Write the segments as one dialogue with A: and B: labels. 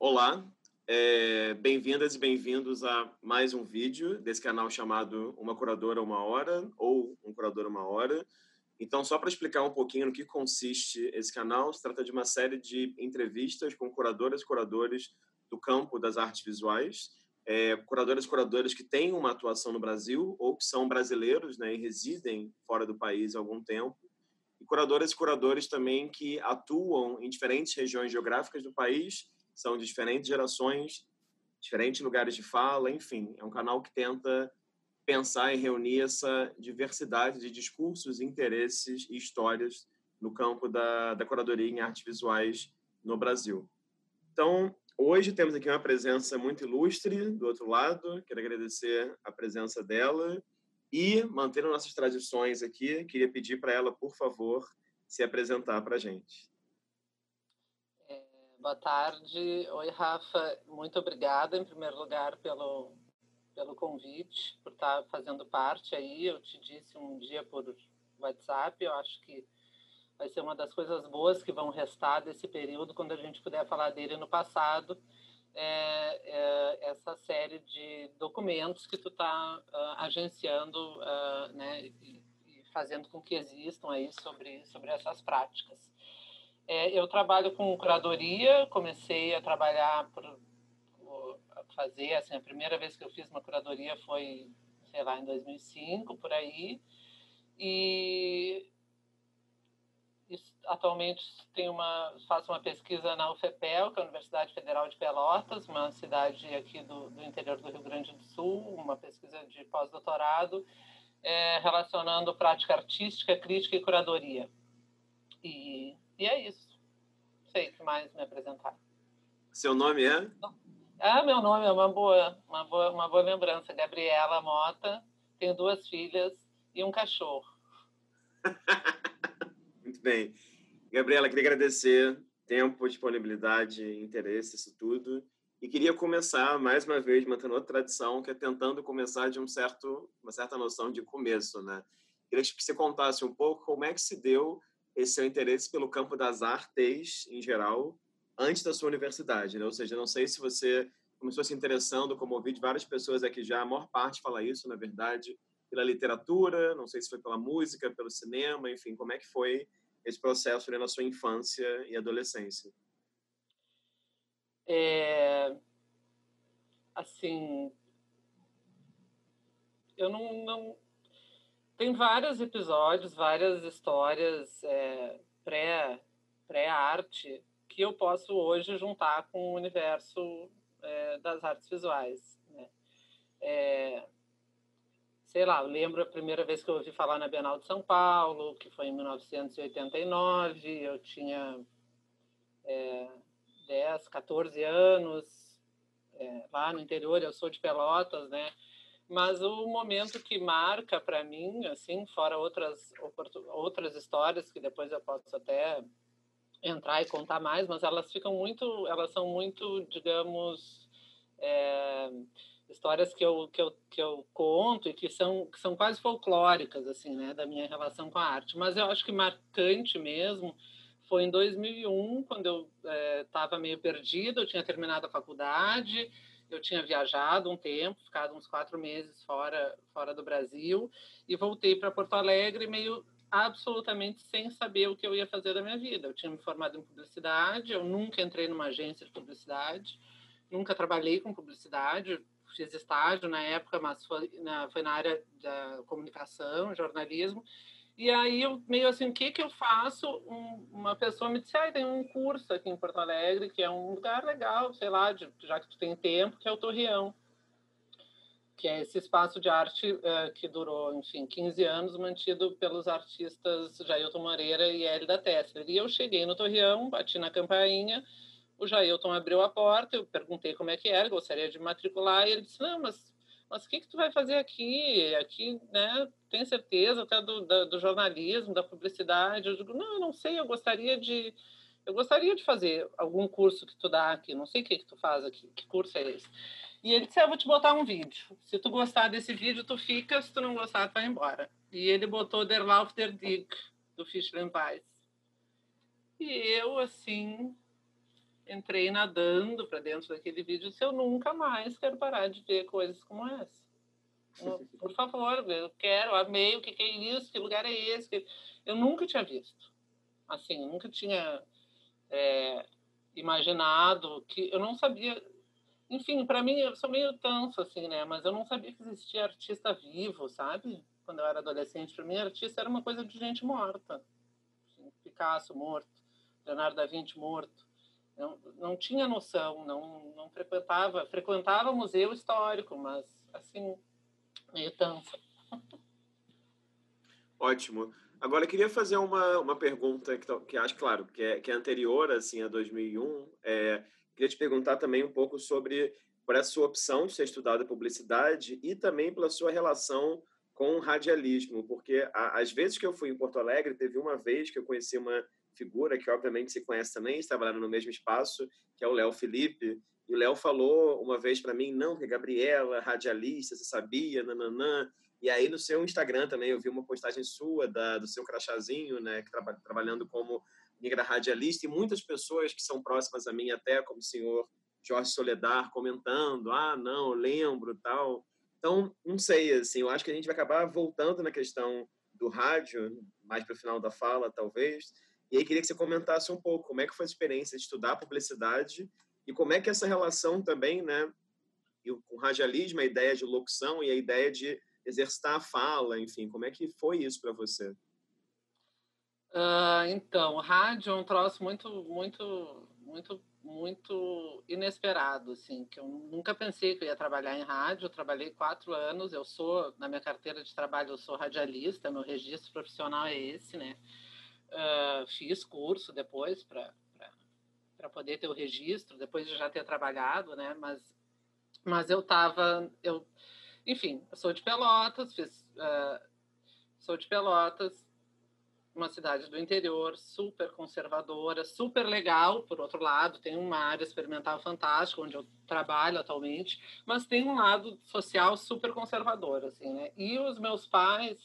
A: Olá, é, bem-vindas e bem-vindos a mais um vídeo desse canal chamado Uma Curadora Uma Hora ou Um Curador Uma Hora. Então, só para explicar um pouquinho no que consiste esse canal, se trata de uma série de entrevistas com curadoras e curadores do campo das artes visuais, é, curadoras e curadores que têm uma atuação no Brasil ou que são brasileiros né, e residem fora do país há algum tempo, e curadoras e curadores também que atuam em diferentes regiões geográficas do país, são de diferentes gerações, diferentes lugares de fala, enfim, é um canal que tenta pensar e reunir essa diversidade de discursos, interesses e histórias no campo da, da curadoria em artes visuais no Brasil. Então, hoje temos aqui uma presença muito ilustre do outro lado. Quero agradecer a presença dela e, mantendo nossas tradições aqui, queria pedir para ela, por favor, se apresentar para a gente.
B: Boa tarde. Oi, Rafa. Muito obrigada, em primeiro lugar, pelo, pelo convite, por estar fazendo parte aí. Eu te disse um dia por WhatsApp, eu acho que vai ser uma das coisas boas que vão restar desse período, quando a gente puder falar dele no passado, é, é essa série de documentos que tu está uh, ah, agenciando uh, né, e, e, fazendo com que existam aí sobre, sobre essas práticas. É, eu trabalho com curadoria, comecei a trabalhar por fazer. Assim, a primeira vez que eu fiz uma curadoria foi, sei lá, em 2005, por aí. E atualmente tem uma, faço uma pesquisa na UFPEL, que é a Universidade Federal de Pelotas, uma cidade aqui do, do interior do Rio Grande do Sul, uma pesquisa de pós-doutorado, é, relacionando prática artística, crítica e curadoria. E, e é isso. Não sei o que mais me apresentar.
A: Seu nome é?
B: Ah, meu nome é uma boa, uma boa, uma boa lembrança. Gabriela Mota, tenho duas filhas e um cachorro.
A: Muito bem. Gabriela, queria agradecer tempo, disponibilidade, interesse, isso tudo. E queria começar, mais uma vez, mantendo outra tradição, que é tentando começar de um certo, uma certa noção de começo, né? Queria que você contasse um pouco como é que se deu esse seu interesse pelo campo das artes em geral antes da sua universidade, né? Ou seja, não sei se você começou se interessando, como ouvi de várias pessoas aqui já, a maior parte fala isso, na verdade, pela literatura, não sei se foi pela música, pelo cinema, enfim, como é que foi esse processo né, na sua infância e adolescência?
B: É, assim, eu não, não, tem vários episódios, várias histórias é, pré pré arte que eu posso hoje juntar com o universo é, das artes visuais. Né? É, sei lá, lembro a primeira vez que eu ouvi falar na Bienal de São Paulo, que foi em 1989, eu tinha é, 10, 14 anos, é, lá no interior, eu sou de Pelotas, né? Mas o momento que marca para mim, assim, fora outras outras histórias que depois eu posso até entrar e contar mais, mas elas ficam muito, elas são muito, digamos, é, histórias que eu, que, eu, que eu conto e que são, que são quase folclóricas, assim, né, da minha relação com a arte. Mas eu acho que marcante mesmo foi em 2001, quando eu estava é, meio perdida, eu tinha terminado a faculdade, eu tinha viajado um tempo, ficado uns quatro meses fora, fora do Brasil, e voltei para Porto Alegre meio absolutamente sem saber o que eu ia fazer da minha vida. Eu tinha me formado em publicidade, eu nunca entrei numa agência de publicidade, nunca trabalhei com publicidade, fiz estágio na época, mas foi na, foi na área da comunicação, jornalismo. E aí eu meio assim, o que que eu faço? Um, uma pessoa me disse, ah, tem um curso aqui em Porto Alegre que é um lugar legal, sei lá, de, já que tu tem tempo, que é o Torreão que é esse espaço de arte uh, que durou, enfim, 15 anos, mantido pelos artistas Jailton Moreira e Hélida Tessler. E eu cheguei no Torreão, bati na campainha, o Jailton abriu a porta, eu perguntei como é que era, gostaria de matricular, e ele disse, não, mas mas o que, que tu vai fazer aqui? Aqui, né, tem certeza até do, da, do jornalismo, da publicidade? Eu digo, não, eu não sei, eu gostaria de... Eu gostaria de fazer algum curso que tu dá aqui, não sei o que, que tu faz aqui, que curso é esse? E ele disse: ah, vou te botar um vídeo. Se tu gostar desse vídeo, tu fica. Se tu não gostar, tu vai embora. E ele botou Der Lauf der Dick, do Fischler Weiss. E eu, assim, entrei nadando para dentro daquele vídeo se eu nunca mais quero parar de ver coisas como essa. Por favor, eu quero, amei, o que, que é isso, que lugar é esse? Eu nunca tinha visto. Assim, eu nunca tinha é, imaginado que eu não sabia. Enfim, para mim, eu sou meio tanso, assim, né? Mas eu não sabia que existia artista vivo, sabe? Quando eu era adolescente, para mim, artista era uma coisa de gente morta. Picasso morto, Leonardo da Vinci morto. Não, não tinha noção, não, não frequentava, frequentava museu histórico, mas assim, meio tanto.
A: Ótimo. Agora, eu queria fazer uma, uma pergunta que, que acho, claro, que é, que é anterior assim, a 2001. É, queria te perguntar também um pouco sobre por essa sua opção de ter estudado publicidade e também pela sua relação com o radialismo, porque às vezes que eu fui em Porto Alegre, teve uma vez que eu conheci uma figura que obviamente se conhece também, trabalhando no mesmo espaço, que é o Léo Felipe, e o Léo falou uma vez para mim, não, que Gabriela, radialista, você sabia, nananã. E aí no seu Instagram também eu vi uma postagem sua da, do seu crachazinho, né, que traba, trabalhando como negra radialista e muitas pessoas que são próximas a mim até, como o senhor Jorge Soledar comentando, ah, não, lembro, tal. Então, não sei, assim, eu acho que a gente vai acabar voltando na questão do rádio, mais para o final da fala, talvez. E aí queria que você comentasse um pouco como é que foi a experiência de estudar publicidade e como é que essa relação também, né, com o radialismo, a ideia de locução e a ideia de exercitar a fala, enfim, como é que foi isso para você?
B: Uh, então, rádio é um troço muito, muito, muito, muito inesperado, assim, que eu nunca pensei que eu ia trabalhar em rádio. Eu trabalhei quatro anos. Eu sou na minha carteira de trabalho, eu sou radialista. Meu registro profissional é esse, né? Uh, fiz curso depois para para poder ter o registro depois de já ter trabalhado, né? Mas mas eu estava eu enfim, sou de Pelotas, fiz, uh, sou de Pelotas, uma cidade do interior, super conservadora, super legal, por outro lado, tem uma área experimental fantástica, onde eu trabalho atualmente, mas tem um lado social super conservador, assim, né? E os meus pais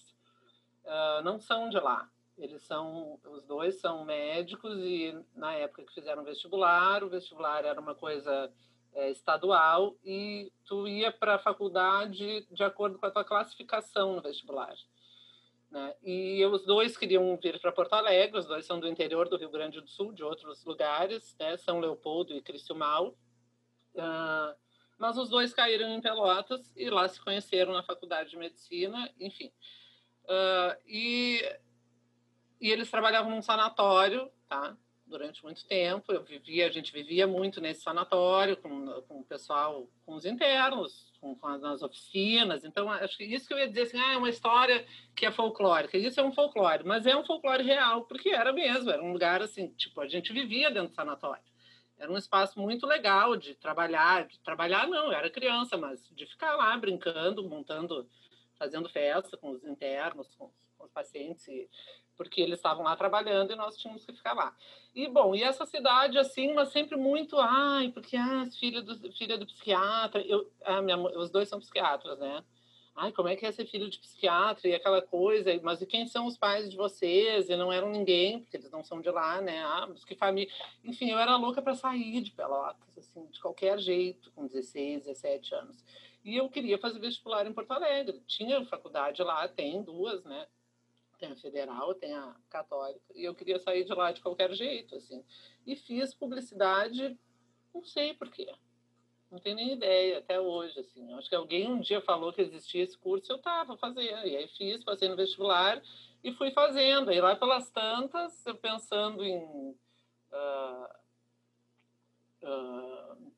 B: uh, não são de lá. Eles são, os dois são médicos e na época que fizeram vestibular, o vestibular era uma coisa é, estadual e tu ia para a faculdade de acordo com a tua classificação no vestibular. Né? E os dois queriam vir para Porto Alegre, os dois são do interior do Rio Grande do Sul, de outros lugares, né? São Leopoldo e Criciúmal. Uh, mas os dois caíram em Pelotas e lá se conheceram na faculdade de medicina, enfim. Uh, e, e eles trabalhavam num sanatório, tá? durante muito tempo. Eu vivia, a gente vivia muito nesse sanatório com, com o pessoal, com os internos, com, com as, nas oficinas. Então, acho que isso que eu ia dizer assim, ah, é uma história que é folclórica. Isso é um folclore, mas é um folclore real, porque era mesmo, era um lugar assim, tipo, a gente vivia dentro do sanatório. Era um espaço muito legal de trabalhar, de trabalhar não, eu era criança, mas de ficar lá brincando, montando, fazendo festa com os internos, com, com os pacientes e porque eles estavam lá trabalhando e nós tínhamos que ficar lá. E, bom, e essa cidade, assim, mas sempre muito, ai, porque ah, filha do, filha do psiquiatra, eu, ah, minha, os dois são psiquiatras, né? Ai, como é que é ser filho de psiquiatra e aquela coisa, mas e quem são os pais de vocês? E não eram ninguém, porque eles não são de lá, né? Ah, mas que família. Enfim, eu era louca para sair de Pelotas, assim, de qualquer jeito, com 16, 17 anos. E eu queria fazer vestibular em Porto Alegre. Tinha faculdade lá, tem duas, né? Tem a federal, tem a católica, e eu queria sair de lá de qualquer jeito, assim. E fiz publicidade, não sei por quê. Não tenho nem ideia até hoje, assim. Acho que alguém um dia falou que existia esse curso, eu tava fazendo. E aí fiz, passei no vestibular e fui fazendo. E lá pelas tantas, eu pensando em uh, uh,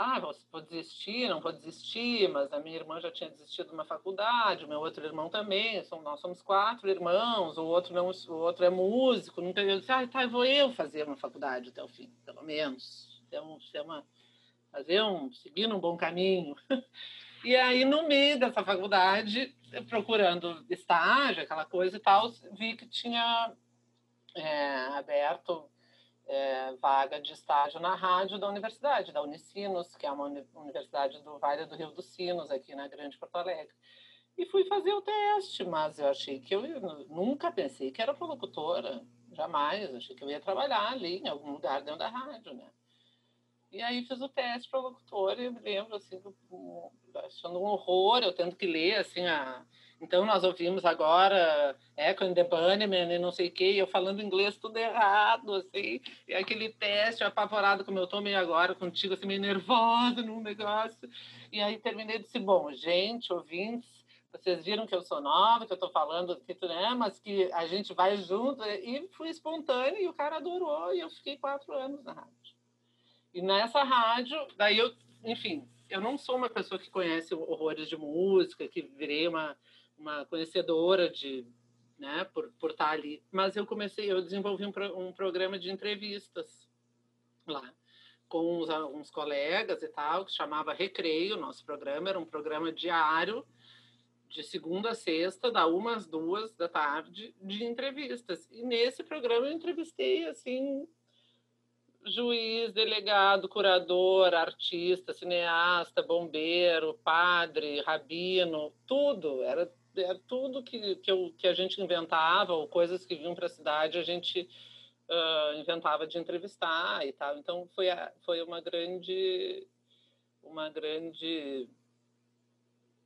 B: ah, vou desistir, não vou desistir, mas a minha irmã já tinha desistido de uma faculdade, o meu outro irmão também, nós somos quatro irmãos, o outro não, o outro é músico, nunca eu disse, ah, tá, vou eu fazer uma faculdade até o fim, pelo menos, um, ter uma, fazer um, seguir um bom caminho. E aí, no meio dessa faculdade, procurando estágio, aquela coisa e tal, vi que tinha é, aberto é, vaga de estágio na rádio da universidade, da Unicinos, que é uma universidade do Vale do Rio dos Sinos, aqui na Grande Porto Alegre. E fui fazer o teste, mas eu achei que eu, nunca pensei que era locutora. jamais. Achei que eu ia trabalhar ali em algum lugar dentro da rádio, né? E aí fiz o teste para locutor e eu me lembro, assim, achando um horror, eu tendo que ler, assim, a... Então, nós ouvimos agora Echo and the Bunnymen e não sei o quê, e eu falando inglês tudo errado, assim, e aquele teste apavorado como eu tô meio agora contigo, assim, meio nervosa num negócio. E aí terminei disse, bom, gente, ouvintes, vocês viram que eu sou nova, que eu estou falando, que, né, mas que a gente vai junto. E fui espontânea e o cara adorou e eu fiquei quatro anos na rádio. E nessa rádio, daí eu, enfim, eu não sou uma pessoa que conhece horrores de música, que virei uma, uma conhecedora de, né, por, por estar ali. Mas eu comecei, eu desenvolvi um, um programa de entrevistas lá com uns, uns colegas e tal, que chamava Recreio, nosso programa era um programa diário de segunda a sexta, da uma às duas da tarde, de entrevistas. E nesse programa eu entrevistei, assim, juiz, delegado, curador, artista, cineasta, bombeiro, padre, rabino, tudo. Era tudo que, que, eu, que a gente inventava, ou coisas que vinham para a cidade, a gente uh, inventava de entrevistar e tal. Então, foi, a, foi uma grande... Uma grande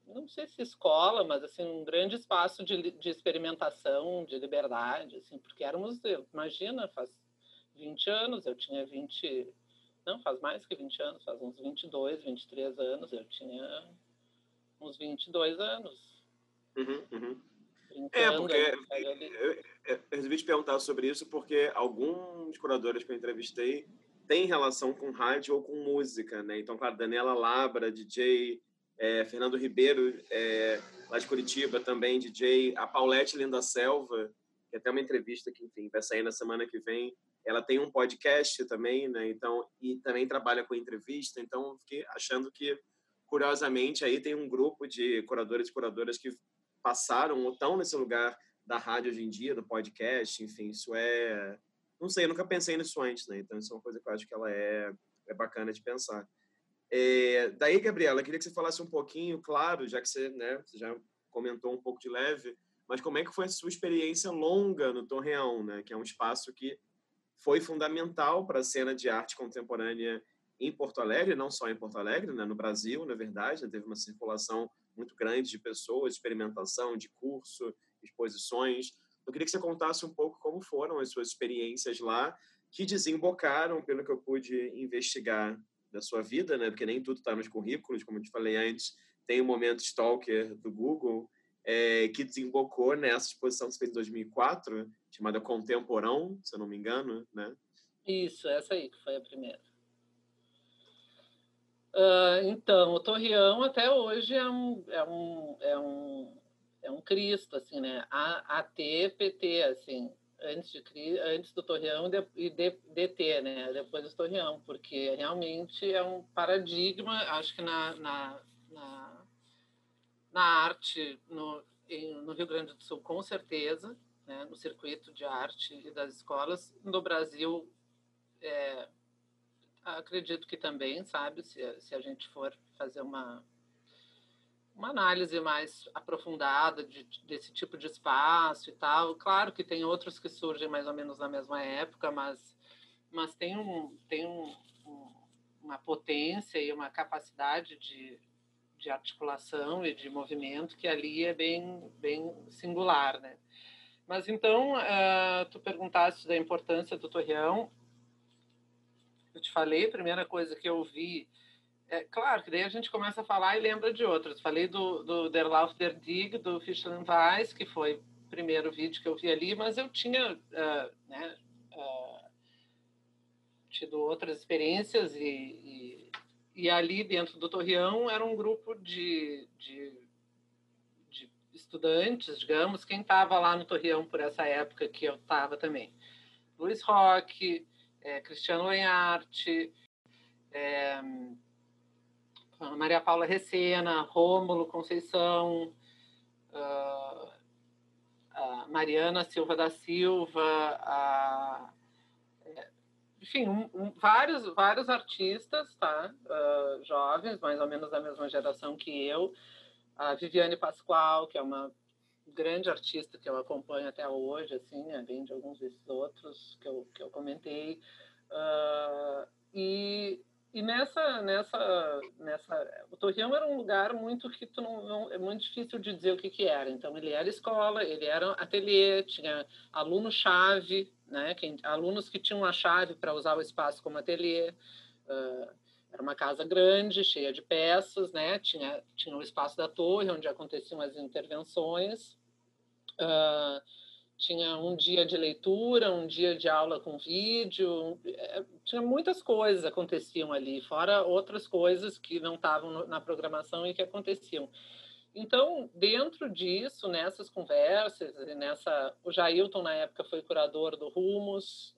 B: não sei se escola, mas assim um grande espaço de, de experimentação, de liberdade, assim, porque éramos, imagina, faz 20 anos, eu tinha 20, não, faz mais que 20 anos, faz uns 22, 23 anos, eu tinha uns 22 anos.
A: Uhum, uhum. É, porque eu, eu, eu, resolvi te perguntar sobre isso porque alguns curadores que eu entrevistei têm relação com rádio ou com música, né? Então, claro, Daniela Labra, DJ, é, Fernando Ribeiro, é, lá de Curitiba, também DJ, a Paulette Linda Selva, que é até uma entrevista que, enfim, vai sair na semana que vem. Ela tem um podcast também, né? Então, e também trabalha com entrevista. Então, fiquei achando que, curiosamente, aí tem um grupo de curadores e curadoras que passaram ou estão nesse lugar da rádio hoje em dia, do podcast, enfim, isso é... Não sei, eu nunca pensei nisso antes, né? Então, isso é uma coisa que eu acho que ela é, é bacana de pensar. É, daí, Gabriela, queria que você falasse um pouquinho, claro, já que você, né, você já comentou um pouco de leve, mas como é que foi a sua experiência longa no Torreão, né, que é um espaço que foi fundamental para a cena de arte contemporânea em Porto Alegre, não só em Porto Alegre, né, no Brasil, na verdade, né, teve uma circulação muito grande de pessoas, experimentação, de curso, exposições. Eu queria que você contasse um pouco como foram as suas experiências lá, que desembocaram, pelo que eu pude investigar, da sua vida, né? Porque nem tudo está nos currículos, como eu te falei antes. Tem o momento Stalker do Google, é, que desembocou nessa exposição que você fez em 2004, chamada Contemporão, se eu não me engano, né?
B: Isso, essa aí que foi a primeira. Uh, então, o Torreão até hoje é um, é um, é um, é um Cristo, assim, né? AT-PT, assim antes, de, antes do Torreão e DT, né? depois do Torreão, porque realmente é um paradigma, acho que na, na, na, na arte no, em, no Rio Grande do Sul, com certeza, né? no circuito de arte e das escolas. No Brasil, é, acredito que também, sabe, se, se a gente for fazer uma uma análise mais aprofundada de, desse tipo de espaço e tal. Claro que tem outros que surgem mais ou menos na mesma época, mas, mas tem, um, tem um, um, uma potência e uma capacidade de, de articulação e de movimento que ali é bem, bem singular, né? Mas então, uh, tu perguntaste da importância do Torreão. Eu te falei, a primeira coisa que eu vi é, claro que daí a gente começa a falar e lembra de outros. Falei do, do Der Lauf der Dig, do Fischland Weiss, que foi o primeiro vídeo que eu vi ali, mas eu tinha uh, né, uh, tido outras experiências e, e, e, ali dentro do Torreão era um grupo de, de, de estudantes, digamos, quem estava lá no Torreão por essa época que eu estava também. Luiz Roque, é, Cristiano Lenharte, é, Maria Paula Recena, Rômulo Conceição, uh, Mariana Silva da Silva, enfim, um, um, vários, vários artistas, tá? Uh, jovens, mais ou menos da mesma geração que eu. A Viviane Pascoal, que é uma grande artista que eu acompanho até hoje, assim, além de alguns desses outros que eu, que eu comentei. Uh, e, e nessa, nessa, nessa, o Torreão era um lugar muito que tu não, não, é muito difícil de dizer o que que era. Então ele era escola, ele era ateliê, tinha aluno chave, né? Alunos que tinham a chave para usar o espaço como ateliê. Uh, era uma casa grande, cheia de peças, né? Tinha tinha o espaço da torre onde aconteciam as intervenções. Uh, tinha um dia de leitura, um dia de aula com vídeo, é, tinha muitas coisas aconteciam ali, fora outras coisas que não estavam na programação e que aconteciam. Então, dentro disso, nessas conversas, nessa, o Jailton na época foi curador do Rumos,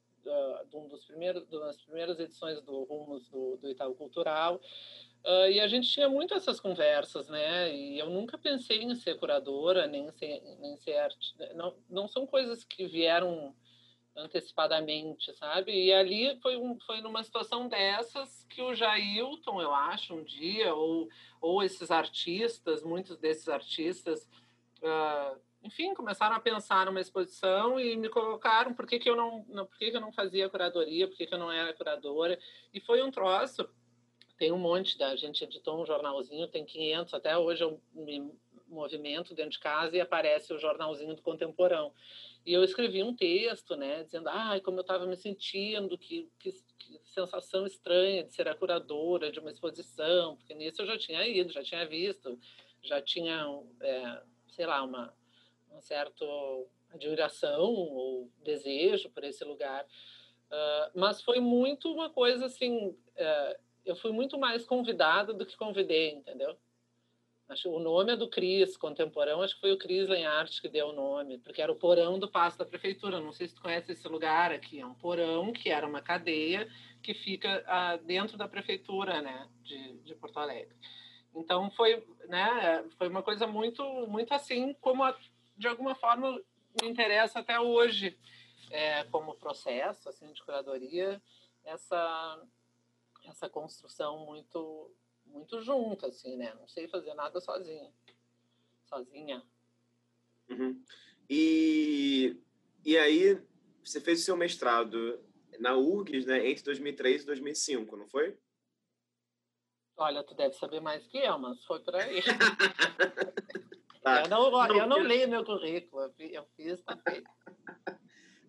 B: de um dos primeiros, das primeiras edições do Rumos do, do Itaú Cultural, Uh, e a gente tinha muito essas conversas, né? E eu nunca pensei em ser curadora, nem ser, nem ser arte. Não, não são coisas que vieram antecipadamente, sabe? E ali foi, um, foi numa situação dessas que o Jailton, eu acho, um dia, ou, ou esses artistas, muitos desses artistas, uh, enfim, começaram a pensar numa exposição e me colocaram por que, que eu não, não por que, que eu não fazia curadoria, por que, que eu não era curadora. E foi um troço tem um monte, da, a gente editou um jornalzinho, tem 500, até hoje eu me movimento dentro de casa e aparece o jornalzinho do Contemporão. E eu escrevi um texto, né, dizendo, ai, como eu estava me sentindo, que, que, que, sensação estranha de ser a curadora de uma exposição, porque nisso eu já tinha ido, já tinha visto, já tinha, é, sei lá, uma, uma certa admiração ou desejo por esse lugar. Uh, mas foi muito uma coisa assim, uh, eu fui muito mais convidada do que convidei, entendeu? Acho o nome é do Cris, contemporâneo, acho que foi o Cris Lenhart que deu o nome, porque era o porão do passo da prefeitura. Não sei se tu conhece esse lugar aqui, é um porão que era uma cadeia que fica ah, dentro da prefeitura, né, de, de Porto Alegre. Então foi, né, foi uma coisa muito, muito assim, como a, de alguma forma me interessa até hoje, é, como processo assim de curadoria, essa essa construção muito muito junta, assim, né? Não sei fazer nada sozinha. Sozinha.
A: Uhum. E, e aí, você fez o seu mestrado na URGS, né, entre 2003 e 2005, não foi?
B: Olha, tu deve saber mais que eu, mas foi por aí. tá. Eu não, não eu não leio meu currículo, eu fiz, tá feito.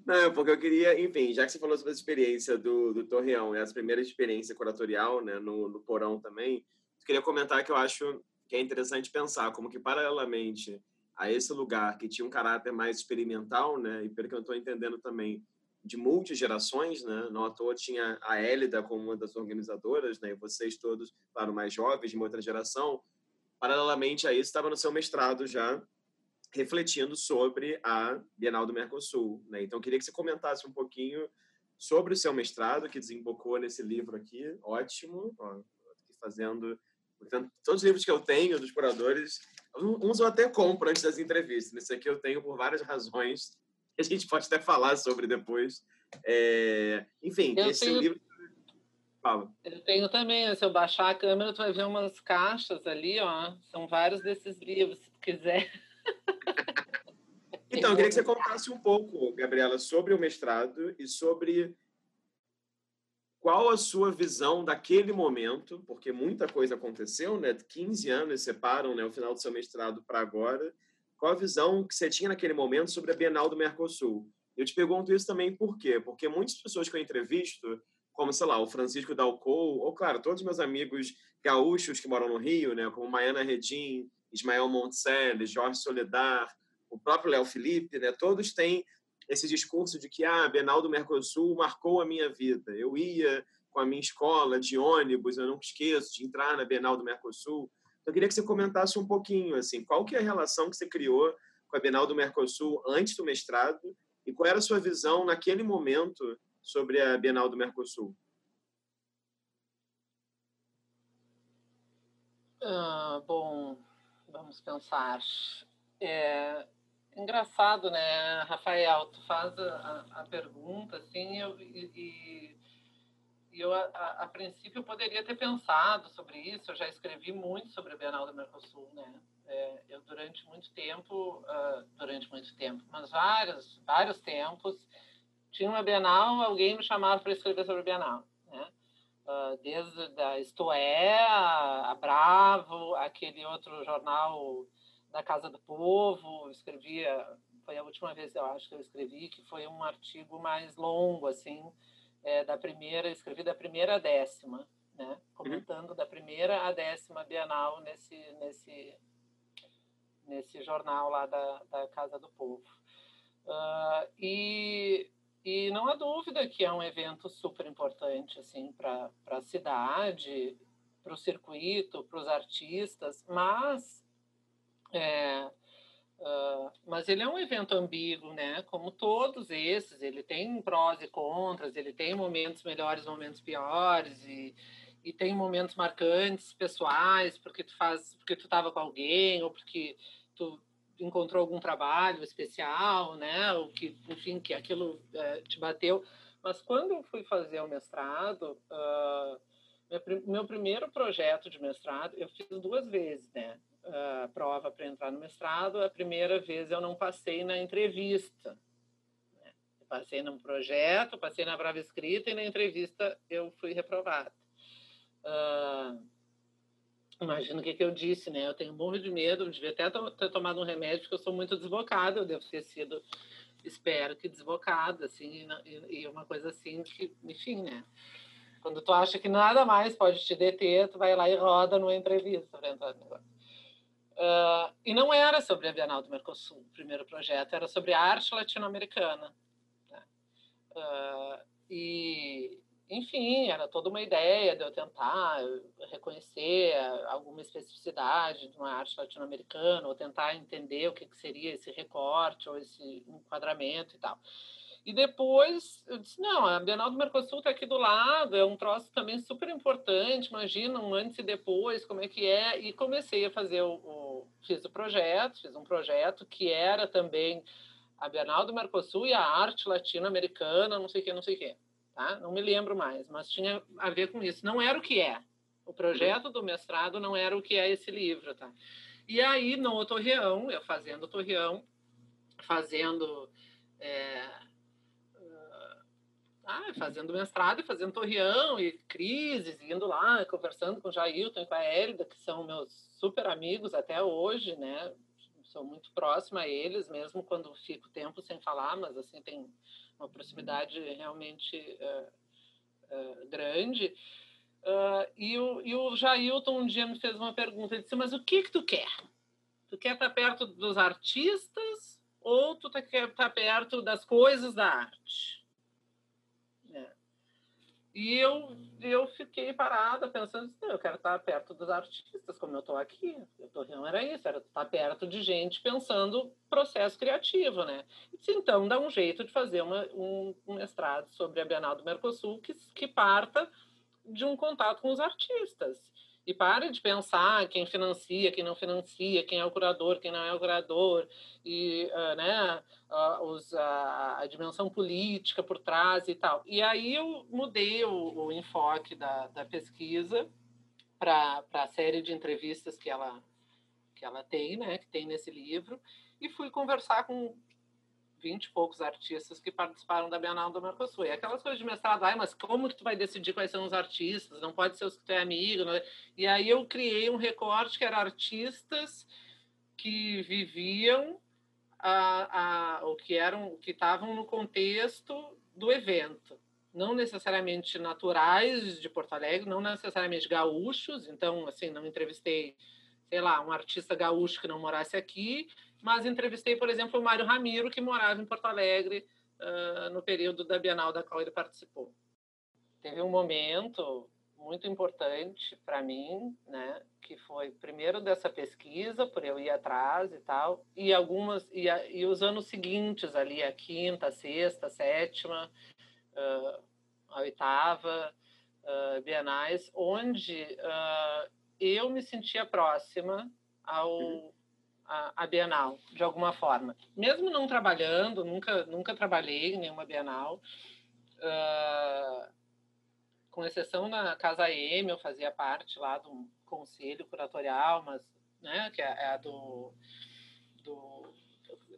A: Não, porque eu queria, enfim, já que você falou sobre a experiência do, do Torreão, né, essa primeira experiência curatorial, né, no, no Porão também, eu queria comentar que eu acho que é interessante pensar como que, paralelamente a esse lugar que tinha um caráter mais experimental, né, e pelo que eu estou entendendo também, de multigerações, né, não à toa tinha a Hélida como uma das organizadoras, né, e vocês todos, claro, mais jovens, de uma outra geração, paralelamente a isso, estava no seu mestrado já, refletindo sobre a Bienal do Mercosul. Né? Então, queria que você comentasse um pouquinho sobre o seu mestrado, que desembocou nesse livro aqui, ótimo, ó, fazendo portanto, todos os livros que eu tenho dos curadores, uns eu até compro antes das entrevistas, nesse aqui eu tenho por várias razões, que a gente pode até falar sobre depois. É... Enfim, eu esse tenho... livro... Fala.
B: Eu tenho também, se eu baixar a câmera, tu vai ver umas caixas ali, ó, são vários desses livros, se tu quiser
A: então, eu queria que você contasse um pouco, Gabriela, sobre o mestrado e sobre qual a sua visão daquele momento, porque muita coisa aconteceu, né? 15 anos separam né, o final do seu mestrado para agora. Qual a visão que você tinha naquele momento sobre a Bienal do Mercosul? Eu te pergunto isso também por quê? Porque muitas pessoas que eu entrevisto, como, sei lá, o Francisco Dalcou, ou, claro, todos meus amigos gaúchos que moram no Rio, né, como Maiana Redim, Ismael Monticelli, Jorge Soledar, o próprio Léo Felipe, né, todos têm esse discurso de que ah, a Bienal do Mercosul marcou a minha vida. Eu ia com a minha escola de ônibus, eu não esqueço de entrar na Bienal do Mercosul. Então, eu queria que você comentasse um pouquinho, assim, qual que é a relação que você criou com a Bienal do Mercosul antes do mestrado e qual era a sua visão naquele momento sobre a Bienal do Mercosul?
B: Ah, bom, vamos pensar. É engraçado, né, Rafael? Tu faz a, a pergunta assim, eu, e, e eu, a, a, princípio, poderia ter pensado sobre isso. Eu já escrevi muito sobre a Bienal do Mercosul, né? É, eu, durante muito tempo, uh, durante muito tempo, mas vários, vários tempos, tinha uma Bienal, alguém me chamava para escrever sobre a Bienal? Uh, desde a Isto É, a, a Bravo, aquele outro jornal da Casa do Povo, escrevia, foi a última vez, eu acho, que eu escrevi, que foi um artigo mais longo, assim, é, da primeira, escrevi da primeira à décima, né? Uhum. Comentando uhum. da primeira à décima Bienal nesse, nesse, nesse jornal lá da, da Casa do Povo. Uh, e, e não há dúvida que é um evento super importante assim, para a cidade, para o circuito, para os artistas, mas é, Uh, mas ele é um evento ambíguo, né? Como todos esses, ele tem prós e contras, ele tem momentos melhores, momentos piores e, e tem momentos marcantes, pessoais, porque tu faz, porque tu estava com alguém ou porque tu encontrou algum trabalho especial, né? Ou que, enfim, que aquilo uh, te bateu. Mas quando eu fui fazer o mestrado, uh, meu, meu primeiro projeto de mestrado eu fiz duas vezes, né? a prova para entrar no mestrado, a primeira vez eu não passei na entrevista. Né? Passei num projeto, passei na prova escrita e na entrevista eu fui reprovada. Uh, imagino o que, que eu disse, né? Eu tenho um morro de medo, devia até ter tomado um remédio, porque eu sou muito desbocada, eu devo ter sido, espero que desbocada, assim, e, e uma coisa assim que, enfim, né? Quando tu acha que nada mais pode te deter, tu vai lá e roda numa entrevista para entrar no negócio. Uh, e não era sobre a Bienal do Mercosul, o primeiro projeto, era sobre a arte latino-americana. Né? Uh, e, enfim, era toda uma ideia de eu tentar reconhecer alguma especificidade de uma arte latino-americana, ou tentar entender o que, que seria esse recorte ou esse enquadramento e tal. E depois eu disse: não, a Bienal do Mercosul está aqui do lado, é um troço também super importante. Imagina um antes e depois, como é que é. E comecei a fazer o, o fiz o projeto, fiz um projeto que era também a Bienal do Mercosul e a arte latino-americana, não sei o que, não sei o que. Tá? Não me lembro mais, mas tinha a ver com isso. Não era o que é. O projeto do mestrado não era o que é esse livro, tá? E aí, no Torreão, eu fazendo Torreão, fazendo é, ah, fazendo mestrado e fazendo torreão e crises, indo lá, conversando com o Jailton e com a Hélida, que são meus super amigos até hoje, né? Sou muito próxima a eles, mesmo quando fico tempo sem falar, mas assim, tem uma proximidade realmente uh, uh, grande. Uh, e, o, e o Jailton um dia me fez uma pergunta, ele disse, mas o que que tu quer? Tu quer estar perto dos artistas ou tu quer estar perto das coisas da arte? E eu, eu fiquei parada pensando, eu quero estar perto dos artistas, como eu estou aqui. O Torreão era isso, era estar perto de gente pensando processo criativo, né? Então, dá um jeito de fazer uma, um, um mestrado sobre a Bienal do Mercosul que, que parta de um contato com os artistas. E pare de pensar quem financia, quem não financia, quem é o curador, quem não é o curador, e uh, né, uh, os, uh, a dimensão política por trás e tal. E aí eu mudei o, o enfoque da, da pesquisa para a série de entrevistas que ela, que ela tem, né, que tem nesse livro, e fui conversar com 20 e poucos artistas que participaram da Bienal do Mercosul. E aquelas coisas de mestrado, mas como que tu vai decidir quais são os artistas? Não pode ser os que tu é amigo. Não... É? E aí eu criei um recorte que era artistas que viviam a, a, o que eram, que estavam no contexto do evento. Não necessariamente naturais de Porto Alegre, não necessariamente gaúchos. Então, assim, não entrevistei, sei lá, um artista gaúcho que não morasse aqui, mas entrevistei, por exemplo, o Mário Ramiro, que morava em Porto Alegre uh, no período da Bienal da qual ele participou. Teve um momento muito importante para mim, né, que foi primeiro dessa pesquisa, por eu ir atrás e tal, e algumas e, a, e os anos seguintes ali, a quinta, a sexta, a sétima, uh, a oitava uh, bienais, onde eu me sentia próxima ao uhum a, a, Bienal, de alguma forma. Mesmo não trabalhando, nunca, nunca trabalhei em nenhuma Bienal, uh, com exceção na Casa M, eu fazia parte lá do conselho curatorial, mas, né, que é, é a do... do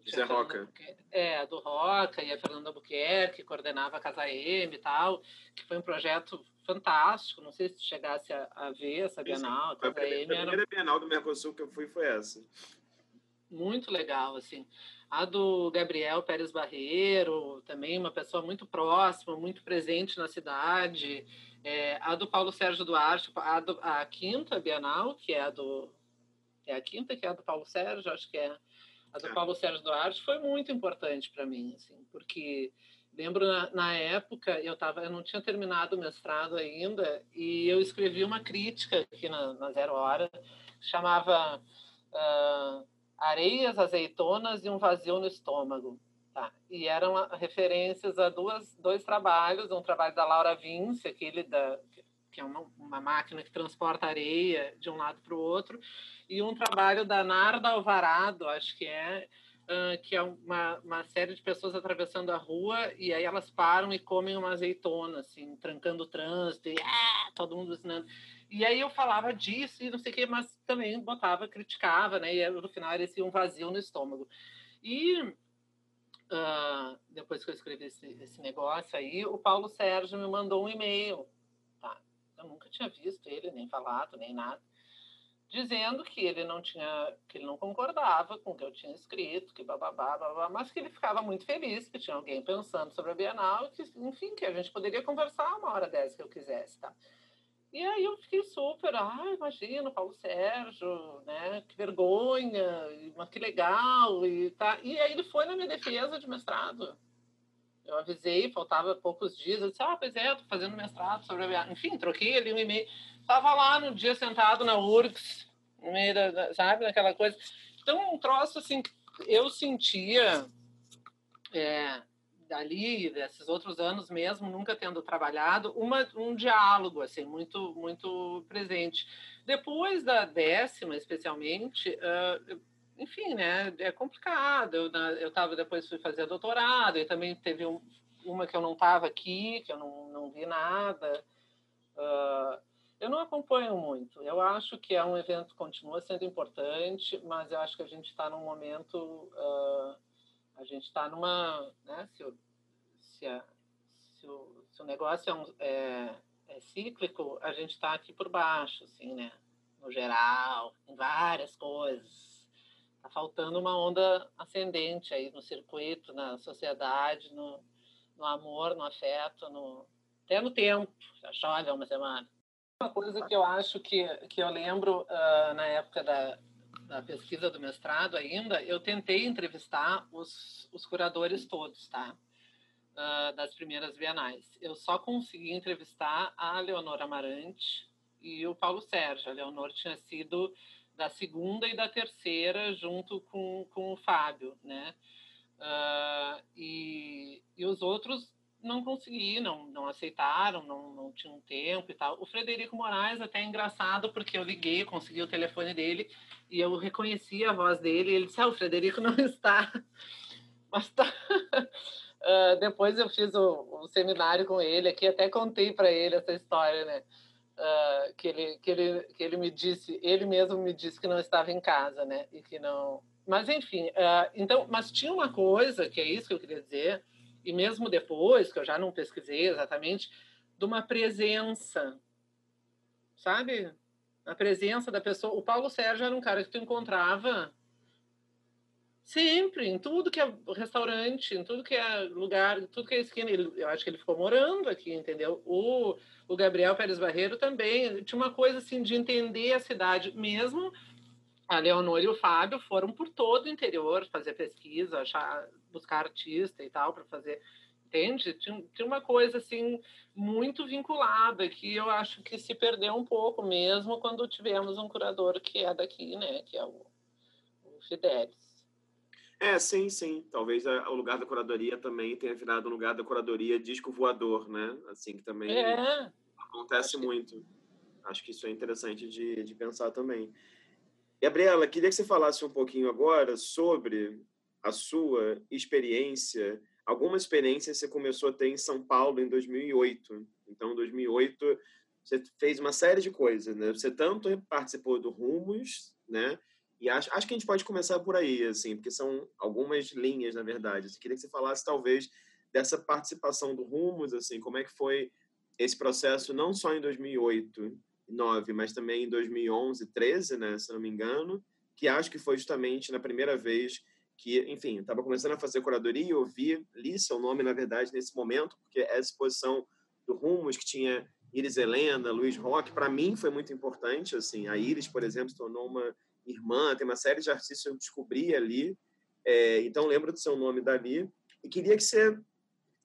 A: Zé Roca.
B: É, a do Roca e a Fernanda Buquerque, que coordenava a Casa M e tal, que foi um projeto fantástico. Não sei se chegasse a, a ver essa Bienal.
A: A, Casa M a primeira era... Bienal do Mercosul que eu fui foi essa.
B: Muito legal, assim. A do Gabriel Pérez Barreiro, também uma pessoa muito próxima, muito presente na cidade. É, a do Paulo Sérgio Duarte, a, do, a quinta Bienal, que é a do. É a quinta, que é a do Paulo Sérgio, acho que é. A do é. Paulo Sérgio Duarte foi muito importante para mim, assim, porque lembro na, na, época eu tava eu não tinha terminado o mestrado ainda e eu escrevi uma crítica aqui na, na Zero Hora chamava uh, areias, azeitonas e um vazio no estômago. Tá? E eram referências a duas, dois trabalhos, um trabalho da Laura Vince, aquele da, que é uma, uma máquina que transporta areia de um lado para o outro, e um trabalho da Narda Alvarado, acho que é, uh, que é uma, uma série de pessoas atravessando a rua e aí elas param e comem uma azeitona, assim, trancando o trânsito, e ah, todo mundo ensinando. E aí eu falava disso e não sei o que, mas também botava, criticava, né? E no final era esse um vazio no estômago. E uh, depois que eu escrevi esse, esse negócio aí, o Paulo Sérgio me mandou um e-mail. Tá? Eu nunca tinha visto ele, nem falado, nem nada. Dizendo que ele não tinha, que ele não concordava com o que eu tinha escrito, que bababá, babá, mas que ele ficava muito feliz que tinha alguém pensando sobre a Bienal, que, enfim, que a gente poderia conversar uma hora dessa que eu quisesse, tá? E aí eu fiquei super, ah, imagina, Paulo Sérgio, né? Que vergonha, mas que legal. E, tá. e aí ele foi na minha defesa de mestrado. Eu avisei, faltava poucos dias, eu disse, ah, pois é, tô fazendo mestrado sobre a viagem. Enfim, troquei ali um e-mail. Tava lá no dia sentado na URGS, no meio da, sabe, naquela coisa. Então, um troço assim, eu sentia. É, dali, desses outros anos mesmo, nunca tendo trabalhado, uma, um diálogo assim muito muito presente. Depois da décima, especialmente, uh, enfim, né, é complicado. Eu eu estava depois fui fazer doutorado e também teve um, uma que eu não estava aqui, que eu não, não vi nada. Uh, eu não acompanho muito. Eu acho que é um evento continua sendo importante, mas eu acho que a gente está num momento uh, a gente está numa, né, se, se, a, se, o, se o negócio é, um, é, é cíclico, a gente está aqui por baixo, assim, né, no geral, em várias coisas. Está faltando uma onda ascendente aí no circuito, na sociedade, no, no amor, no afeto, no, até no tempo. Já chove uma semana. Uma coisa que eu acho que, que eu lembro uh, na época da, da pesquisa do mestrado ainda, eu tentei entrevistar os, os curadores todos, tá? Uh, das primeiras bienais. Eu só consegui entrevistar a Leonor Amarante e o Paulo Sérgio. A Leonor tinha sido da segunda e da terceira junto com, com o Fábio, né? Uh, e, e os outros não consegui, não, não aceitaram, não, não tinham tempo e tal. O Frederico Moraes até é engraçado, porque eu liguei, consegui o telefone dele e eu reconheci a voz dele. Ele disse: Ah, o Frederico não está, mas tá. Uh, depois eu fiz o, o, seminário com ele aqui, até contei para ele essa história, né? Uh, que, ele, que, ele, que ele me disse, ele mesmo me disse que não estava em casa, né? E que não. Mas enfim, uh, então, mas tinha uma coisa que é isso que eu queria dizer e mesmo depois, que eu já não pesquisei exatamente, de uma presença, sabe? A presença da pessoa. O Paulo Sérgio era um cara que tu encontrava sempre, em tudo que é restaurante, em tudo que é lugar, tudo que é esquina. Ele, eu acho que ele ficou morando aqui, entendeu? O, o Gabriel Pérez Barreiro também. Tinha uma coisa assim de entender a cidade, mesmo a Leonor e o Fábio foram por todo o interior fazer pesquisa, achar, buscar artista e tal para fazer, entende? Tinha, tinha, uma coisa assim muito vinculada que eu acho que se perdeu um pouco mesmo quando tivemos um curador que é daqui, né? Que é o, o Fidelis.
A: É, sim, sim. Talvez a, o lugar da curadoria também tenha virado o lugar da curadoria disco voador, né? Assim que também
B: é.
A: acontece muito. Acho que isso é interessante de, de pensar também. Gabriela, queria que você falasse um pouquinho agora sobre a sua experiência, alguma experiência você começou a ter em São Paulo em 2008, Então, em 2008, você fez uma série de coisas, né? Você tanto participou do Rumos, né? E acho, acho que a gente pode começar por aí, assim, porque são algumas linhas, na verdade. Eu queria que você falasse, talvez, dessa participação do Rumos, assim, como é que foi esse processo, não só em 2008, 2009, mas também em 2011, 13, né, se não me engano, que acho que foi justamente na primeira vez que, enfim, estava começando a fazer curadoria, eu vi, li seu nome, na verdade, nesse momento, porque essa exposição do Rumos, que tinha Iris Helena, Luiz Roque, para mim foi muito importante, assim, a Iris, por exemplo, se tornou uma irmã, tem uma série de artistas que eu descobri ali, é, então lembro do seu nome dali, e queria que você,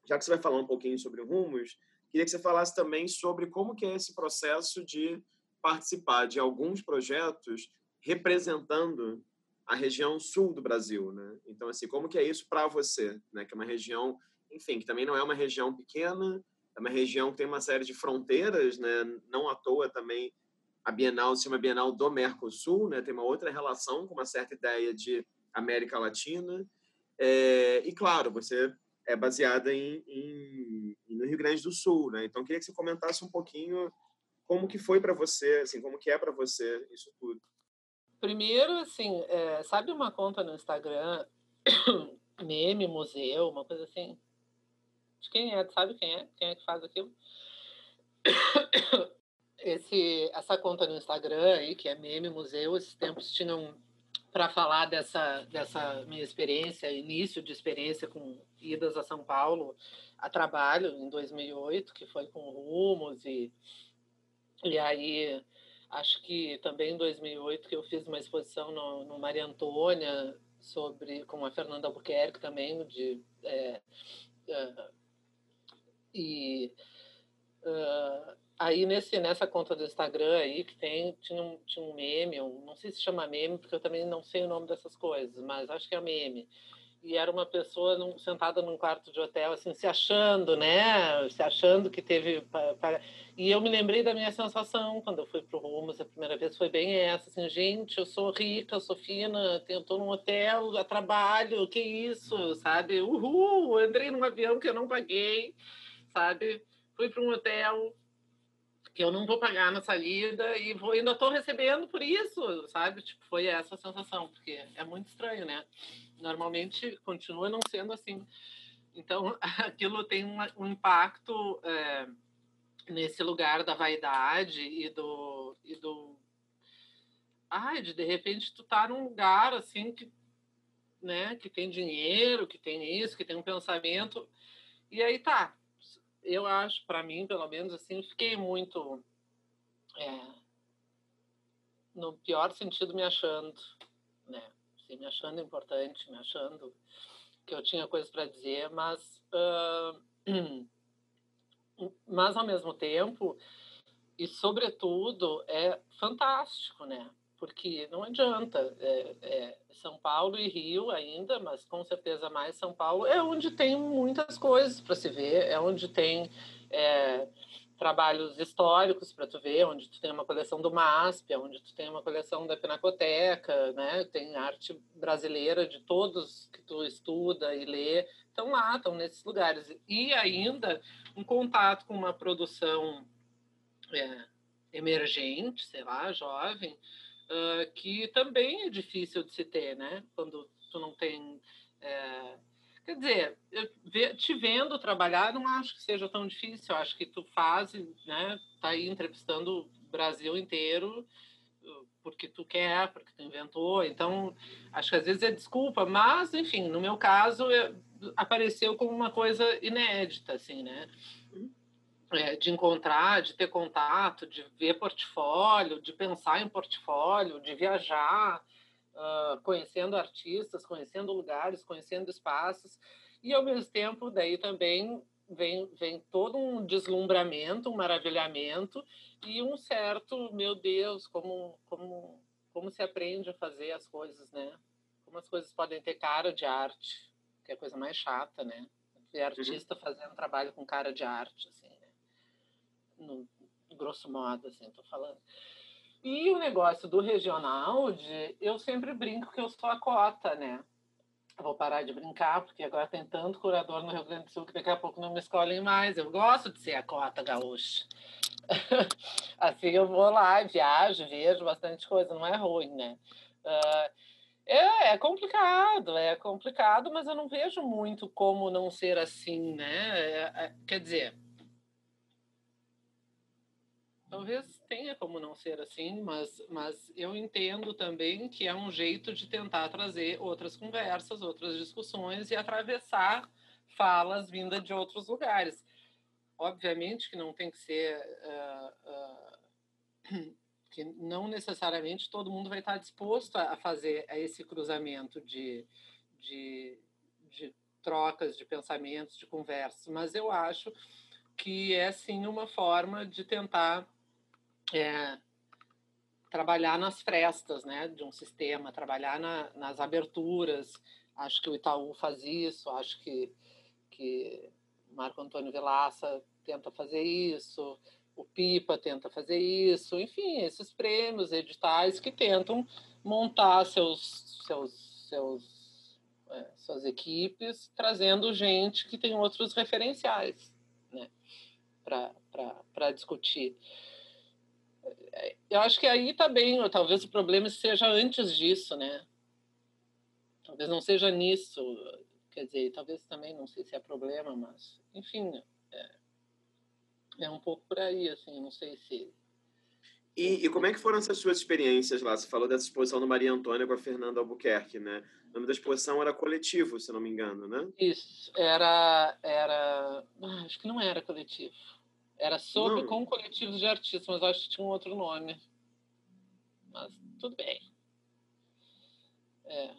A: já que você vai falar um pouquinho sobre o Rumos, queria que você falasse também sobre como que é esse processo de participar de alguns projetos representando a região sul do Brasil, né? Então, assim, como que é isso para você, né? Que é uma região, enfim, que também não é uma região pequena, é uma região que tem uma série de fronteiras, né? Não à toa também a Bienal se chama Bienal do Mercosul, né? Tem uma outra relação com uma certa ideia de América Latina. É, e, claro, você é baseada em, em, no Rio Grande do Sul, né? Então, queria que você comentasse um pouquinho como que foi para você, assim, como que é para você isso tudo.
B: Primeiro, assim, é, sabe uma conta no Instagram, meme, museu, uma coisa assim? De quem é? Sabe quem é? Quem é que faz aquilo? Esse, essa conta no Instagram aí, que é meme, museu, esses tempos tinham para falar dessa, dessa minha experiência, início de experiência com idas a São Paulo a trabalho em 2008, que foi com rumos e e aí Acho que também em 2008 que eu fiz uma exposição no, no Maria Antônia sobre com a Fernanda Albuquerque também de é, é, e uh, aí nesse nessa conta do Instagram aí que tem tinha um, tinha um meme um, não sei se chama meme porque eu também não sei o nome dessas coisas mas acho que é meme e era uma pessoa num, sentada num quarto de hotel, assim, se achando, né? Se achando que teve. E eu me lembrei da minha sensação quando eu fui para o Rumos a primeira vez, foi bem essa, assim, gente, eu sou rica, eu sou fina, estou num hotel, a trabalho, que isso, sabe? Uhul, entrei num avião que eu não paguei, sabe? Fui para um hotel que eu não vou pagar na saída e vou, ainda estou recebendo por isso, sabe? Tipo, foi essa sensação, porque é muito estranho, né? Normalmente continua não sendo assim. Então, aquilo tem um, impacto é, nesse lugar da vaidade e do, e do. Ai, de de repente tu tá num lugar assim que, né, que tem dinheiro, que tem isso, que tem um pensamento. E aí tá. Eu acho, para mim, pelo menos, assim, fiquei muito. É, no pior sentido, me achando, né? Assim, me achando importante, me achando que eu tinha coisas para dizer, mas, uh, mas ao mesmo tempo, e sobretudo, é fantástico, né? Porque não adianta, é, é São Paulo e Rio ainda, mas com certeza mais São Paulo, é onde tem muitas coisas para se ver, é onde tem. É, trabalhos históricos para tu ver, onde tu tem uma coleção do MASP, onde tu tem uma coleção da Pinacoteca, né? Tem arte brasileira de todos que tu estuda e lê, estão lá, estão nesses lugares. E ainda um contato com uma produção é, emergente, sei lá, jovem, uh, que também é difícil de se ter, né? Quando tu não tem é, Quer dizer, eu, te vendo trabalhar, não acho que seja tão difícil. Eu acho que tu faz, né? Tá aí entrevistando o Brasil inteiro porque tu quer, porque tu inventou. Então, acho que às vezes é desculpa, mas, enfim, no meu caso, apareceu como uma coisa inédita, assim, né? É, de encontrar, de ter contato, de ver portfólio, de pensar em portfólio, de viajar, uh, conhecendo artistas, conhecendo lugares, conhecendo espaços, e ao mesmo tempo daí também vem, vem todo um deslumbramento, um maravilhamento e um certo, meu Deus, como, como, como se aprende a fazer as coisas, né? Como as coisas podem ter cara de arte, que é a coisa mais chata, né? Ver uhum. artista fazendo trabalho com cara de arte, assim, né? No grosso modo, assim, tô falando. E o negócio do regional, de, eu sempre brinco que eu sou a cota, né? vou parar de brincar, porque agora tem tanto curador no Rio Grande do Sul que daqui a pouco não me escolhem mais. Eu gosto de ser a cota gaúcha. assim eu vou lá, viajo, vejo bastante coisa, não é ruim, né? Uh, é, é complicado, é complicado, mas eu não vejo muito como não ser assim, né? É, é, quer dizer, talvez tenha como não ser assim, mas, mas eu entendo também que é um jeito de tentar trazer outras conversas, outras discussões e atravessar falas vindas de outros lugares. Obviamente que não tem que ser. Uh, uh, que não necessariamente todo mundo vai estar disposto a fazer esse cruzamento de, de, de trocas de pensamentos, de conversas, mas eu acho que é sim uma forma de tentar é, trabalhar nas frestas né, de um sistema, trabalhar na, nas aberturas. Acho que o Itaú faz isso, acho que, que Marco Antônio Vilaça tenta fazer isso, o Pipa tenta fazer isso, enfim, esses prêmios editais que tentam montar seus, seus, seus, é, suas equipes, trazendo gente que tem outros referenciais né, para discutir. Eu acho que aí também, tá talvez o problema seja antes disso, né? Talvez não seja nisso, quer dizer, talvez também, não sei se é problema, mas, enfim, é, é um pouco por aí, assim, não sei se.
A: E, e, como é que foram essas suas experiências lá? Você falou dessa exposição do Maria Antônia com a Fernanda Albuquerque, né? O nome da exposição era Coletivo, se não me engano, né?
B: Isso, era... era... Ah, acho que não era Coletivo. Era sobre não. com coletivos de artistas, mas acho que tinha um outro nome. Mas tudo bem. É.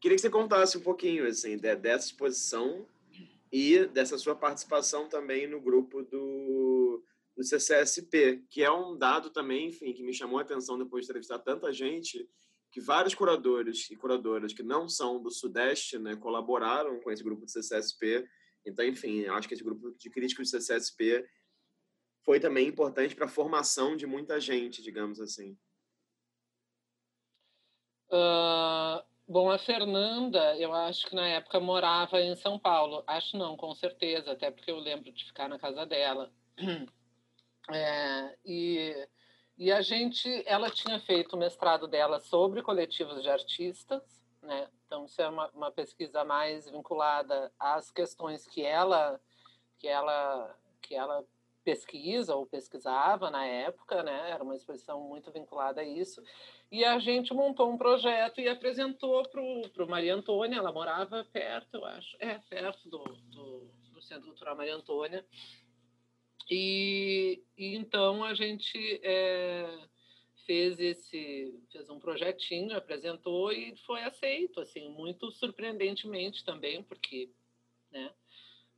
A: Queria que você contasse um pouquinho, assim, dessa exposição e dessa sua participação também no grupo do, do CCSP, que é um dado também, enfim, que me chamou a atenção depois de entrevistar tanta gente, que vários curadores e curadoras que não são do Sudeste, né, colaboraram com esse grupo do CCSP. Então, enfim, acho que esse grupo de críticos do CCSP foi também importante para a formação de muita gente, digamos assim.
B: Uh, Bom, a Fernanda, eu acho que na época morava em São Paulo. Acho não, com certeza, até porque eu lembro de ficar na casa dela. É, e, e a gente, ela tinha feito o mestrado dela sobre coletivos de artistas, né? Então, isso é uma, uma pesquisa mais vinculada às questões que ela, que ela, que ela pesquisa ou pesquisava na época, né? Era uma exposição muito vinculada a isso. E a gente montou um projeto e apresentou para o Maria Antônia, ela morava perto, eu acho, é, perto do, do, do Centro Cultural Maria Antônia. E, e então a gente é, fez esse fez um projetinho, apresentou e foi aceito, assim, muito surpreendentemente também, porque, né?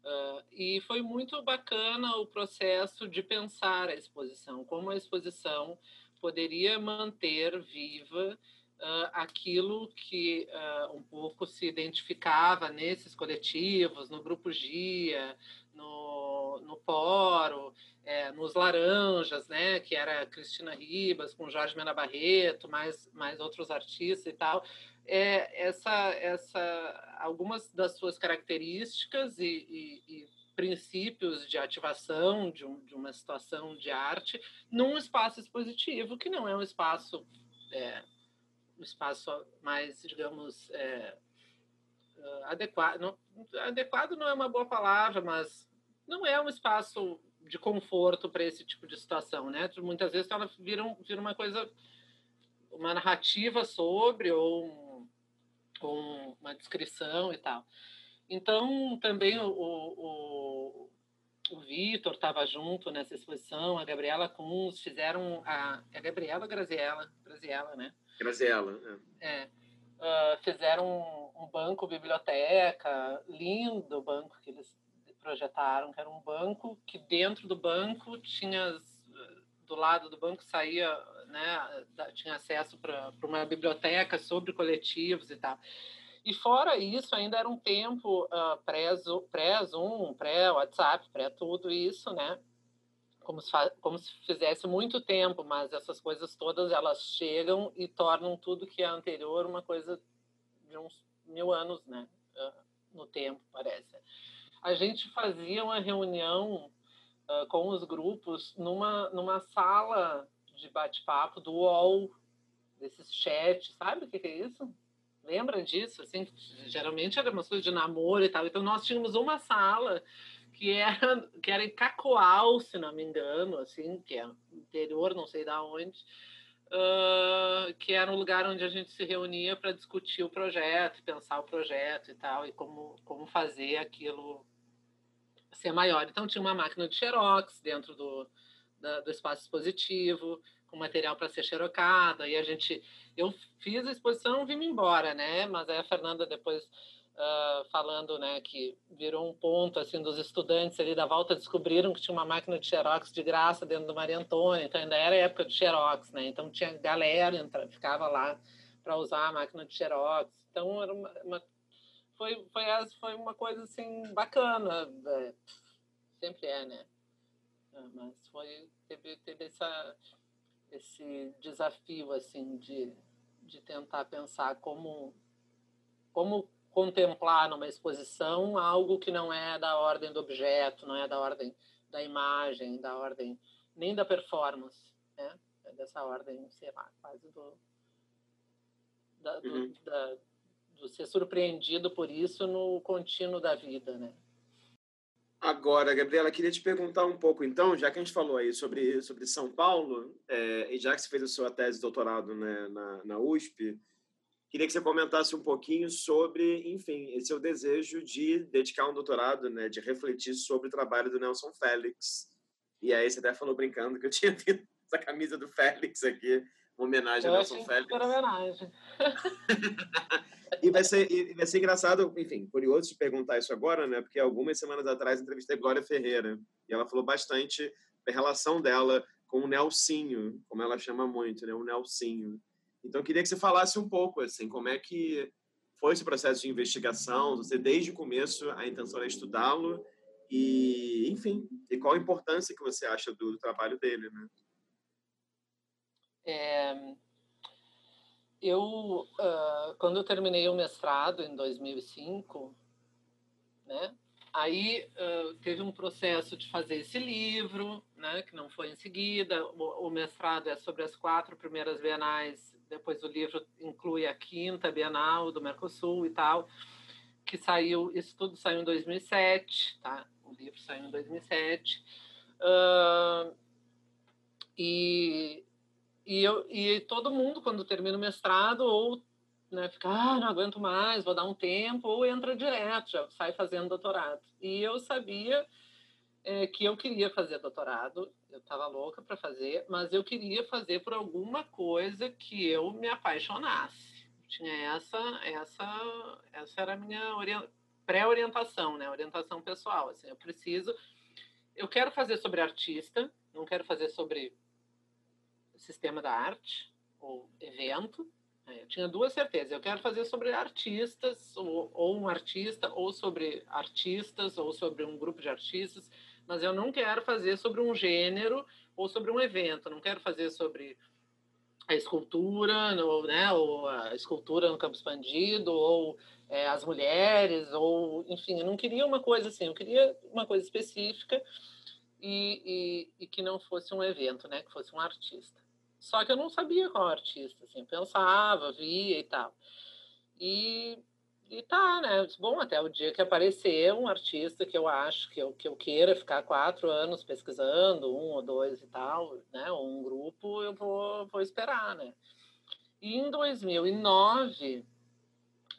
B: Uh, e foi muito bacana o processo de pensar a exposição, como a exposição poderia manter viva uh, aquilo que uh, um pouco se identificava nesses coletivos, no Grupo Gia, no, no Poro, é, nos Laranjas, né, que era Cristina Ribas, com Jorge Mena Barreto, mais, mais outros artistas e tal. É, essa, essa, algumas das suas características e, e, e princípios de ativação de, um, de, uma situação de arte num espaço expositivo que não é um espaço é, um espaço mais digamos é, adequado não, adequado não é uma boa palavra mas não é um espaço de conforto para esse tipo de situação né muitas vezes ela vira, vira uma coisa uma narrativa sobre ou, um, ou uma descrição e tal então, também o, o, o Vitor estava junto nessa exposição, a Gabriela Kunz, fizeram a, é a Gabriela Graziella, Graziella, né?
A: Graziella,
B: é. é uh, fizeram um, um banco biblioteca, lindo banco que eles projetaram, que era um banco que dentro do banco tinha do lado do banco saía, né, tinha acesso para uma biblioteca sobre coletivos e tal. E fora isso, ainda era um tempo uh, pré-Zoom, pré-WhatsApp, pré-tudo isso, né? Como se, como se fizesse muito tempo, mas essas coisas todas elas chegam e tornam tudo que é anterior uma coisa de um mil anos, né? No tempo, parece. A gente fazia uma reunião uh, com os grupos numa, numa sala de bate-papo do UOL, desses chats, sabe o que, que é isso? Lembra disso? Assim, geralmente era uma coisa de namoro e tal. Então, nós tínhamos uma sala que era, que era em Cacoal, se não me engano, assim, que é interior, não sei da onde, uh, que era um lugar onde a gente se reunia para discutir o projeto, pensar o projeto e tal, e como, como fazer aquilo ser maior. Então, tinha uma máquina de xerox dentro do, da, do espaço expositivo, com material para ser xerocado, e a gente... Eu fiz a exposição e vim embora, né? Mas aí a Fernanda depois uh, falando né, que virou um ponto assim dos estudantes ali da volta descobriram que tinha uma máquina de xerox de graça dentro do Maria Antônia, então ainda era época de xerox, né? Então tinha galera entra, ficava lá para usar a máquina de xerox. Então era uma, uma foi foi foi uma coisa assim bacana, é, sempre é, né? É, mas foi teve, teve essa esse desafio assim de, de tentar pensar como como contemplar numa exposição algo que não é da ordem do objeto, não é da ordem da imagem, da ordem nem da performance, né? É dessa ordem, sei lá, quase do, da, do, uhum. da, ser surpreendido por isso no contínuo da vida, né?
A: Agora, Gabriela, queria te perguntar um pouco, então, já que a gente falou aí sobre, sobre São Paulo, é, e já que você fez a sua tese de doutorado né, na, na USP, Queria que você comentasse um pouquinho sobre, enfim, esse seu desejo de dedicar um doutorado, né, de refletir sobre o trabalho do Nelson Félix. E aí você até falou brincando que eu tinha visto essa camisa do Félix aqui, uma homenagem
B: eu
A: ao Nelson Félix.
B: Super homenagem.
A: e vai ser, e vai ser engraçado, enfim, curioso de perguntar isso agora, né? Porque algumas semanas atrás entrevistei Glória Ferreira e ela falou bastante da relação dela com o Nelsinho, como ela chama muito, né? O Nelsinho. Então, eu queria que você falasse um pouco, assim, como é que foi esse processo de investigação? Você, desde o começo, a intenção era estudá-lo e, enfim, e qual a importância que você acha do trabalho dele, né?
B: É, eu, uh, quando eu terminei o mestrado em 2005, né, aí uh, teve um processo de fazer esse livro, né, que não foi em seguida. O, o mestrado é sobre as quatro primeiras bienais depois o livro inclui a quinta Bienal do Mercosul e tal, que saiu, isso tudo saiu em 2007, tá? O livro saiu em 2007. Uh, e, e, eu, e todo mundo, quando termina o mestrado, ou né, fica, ah, não aguento mais, vou dar um tempo, ou entra direto, já sai fazendo doutorado. E eu sabia é, que eu queria fazer doutorado, eu estava louca para fazer, mas eu queria fazer por alguma coisa que eu me apaixonasse. Tinha essa, essa, essa era a minha pré-orientação, né? Orientação pessoal. Assim, eu preciso, eu quero fazer sobre artista, não quero fazer sobre sistema da arte ou evento. Né? Eu tinha duas certezas. Eu quero fazer sobre artistas, ou, ou um artista, ou sobre artistas, ou sobre um grupo de artistas mas eu não quero fazer sobre um gênero ou sobre um evento, não quero fazer sobre a escultura, ou, né, ou a escultura no campo expandido, ou é, as mulheres, ou enfim, eu não queria uma coisa assim, eu queria uma coisa específica e, e, e, que não fosse um evento, né, que fosse um artista. Só que eu não sabia qual artista, assim, pensava, via e tal. E e tá, né? Bom, até o dia que aparecer um artista que eu acho que eu, que eu queira ficar quatro anos pesquisando, um ou dois e tal, né? Ou um grupo, eu vou, vou esperar, né? E em 2009,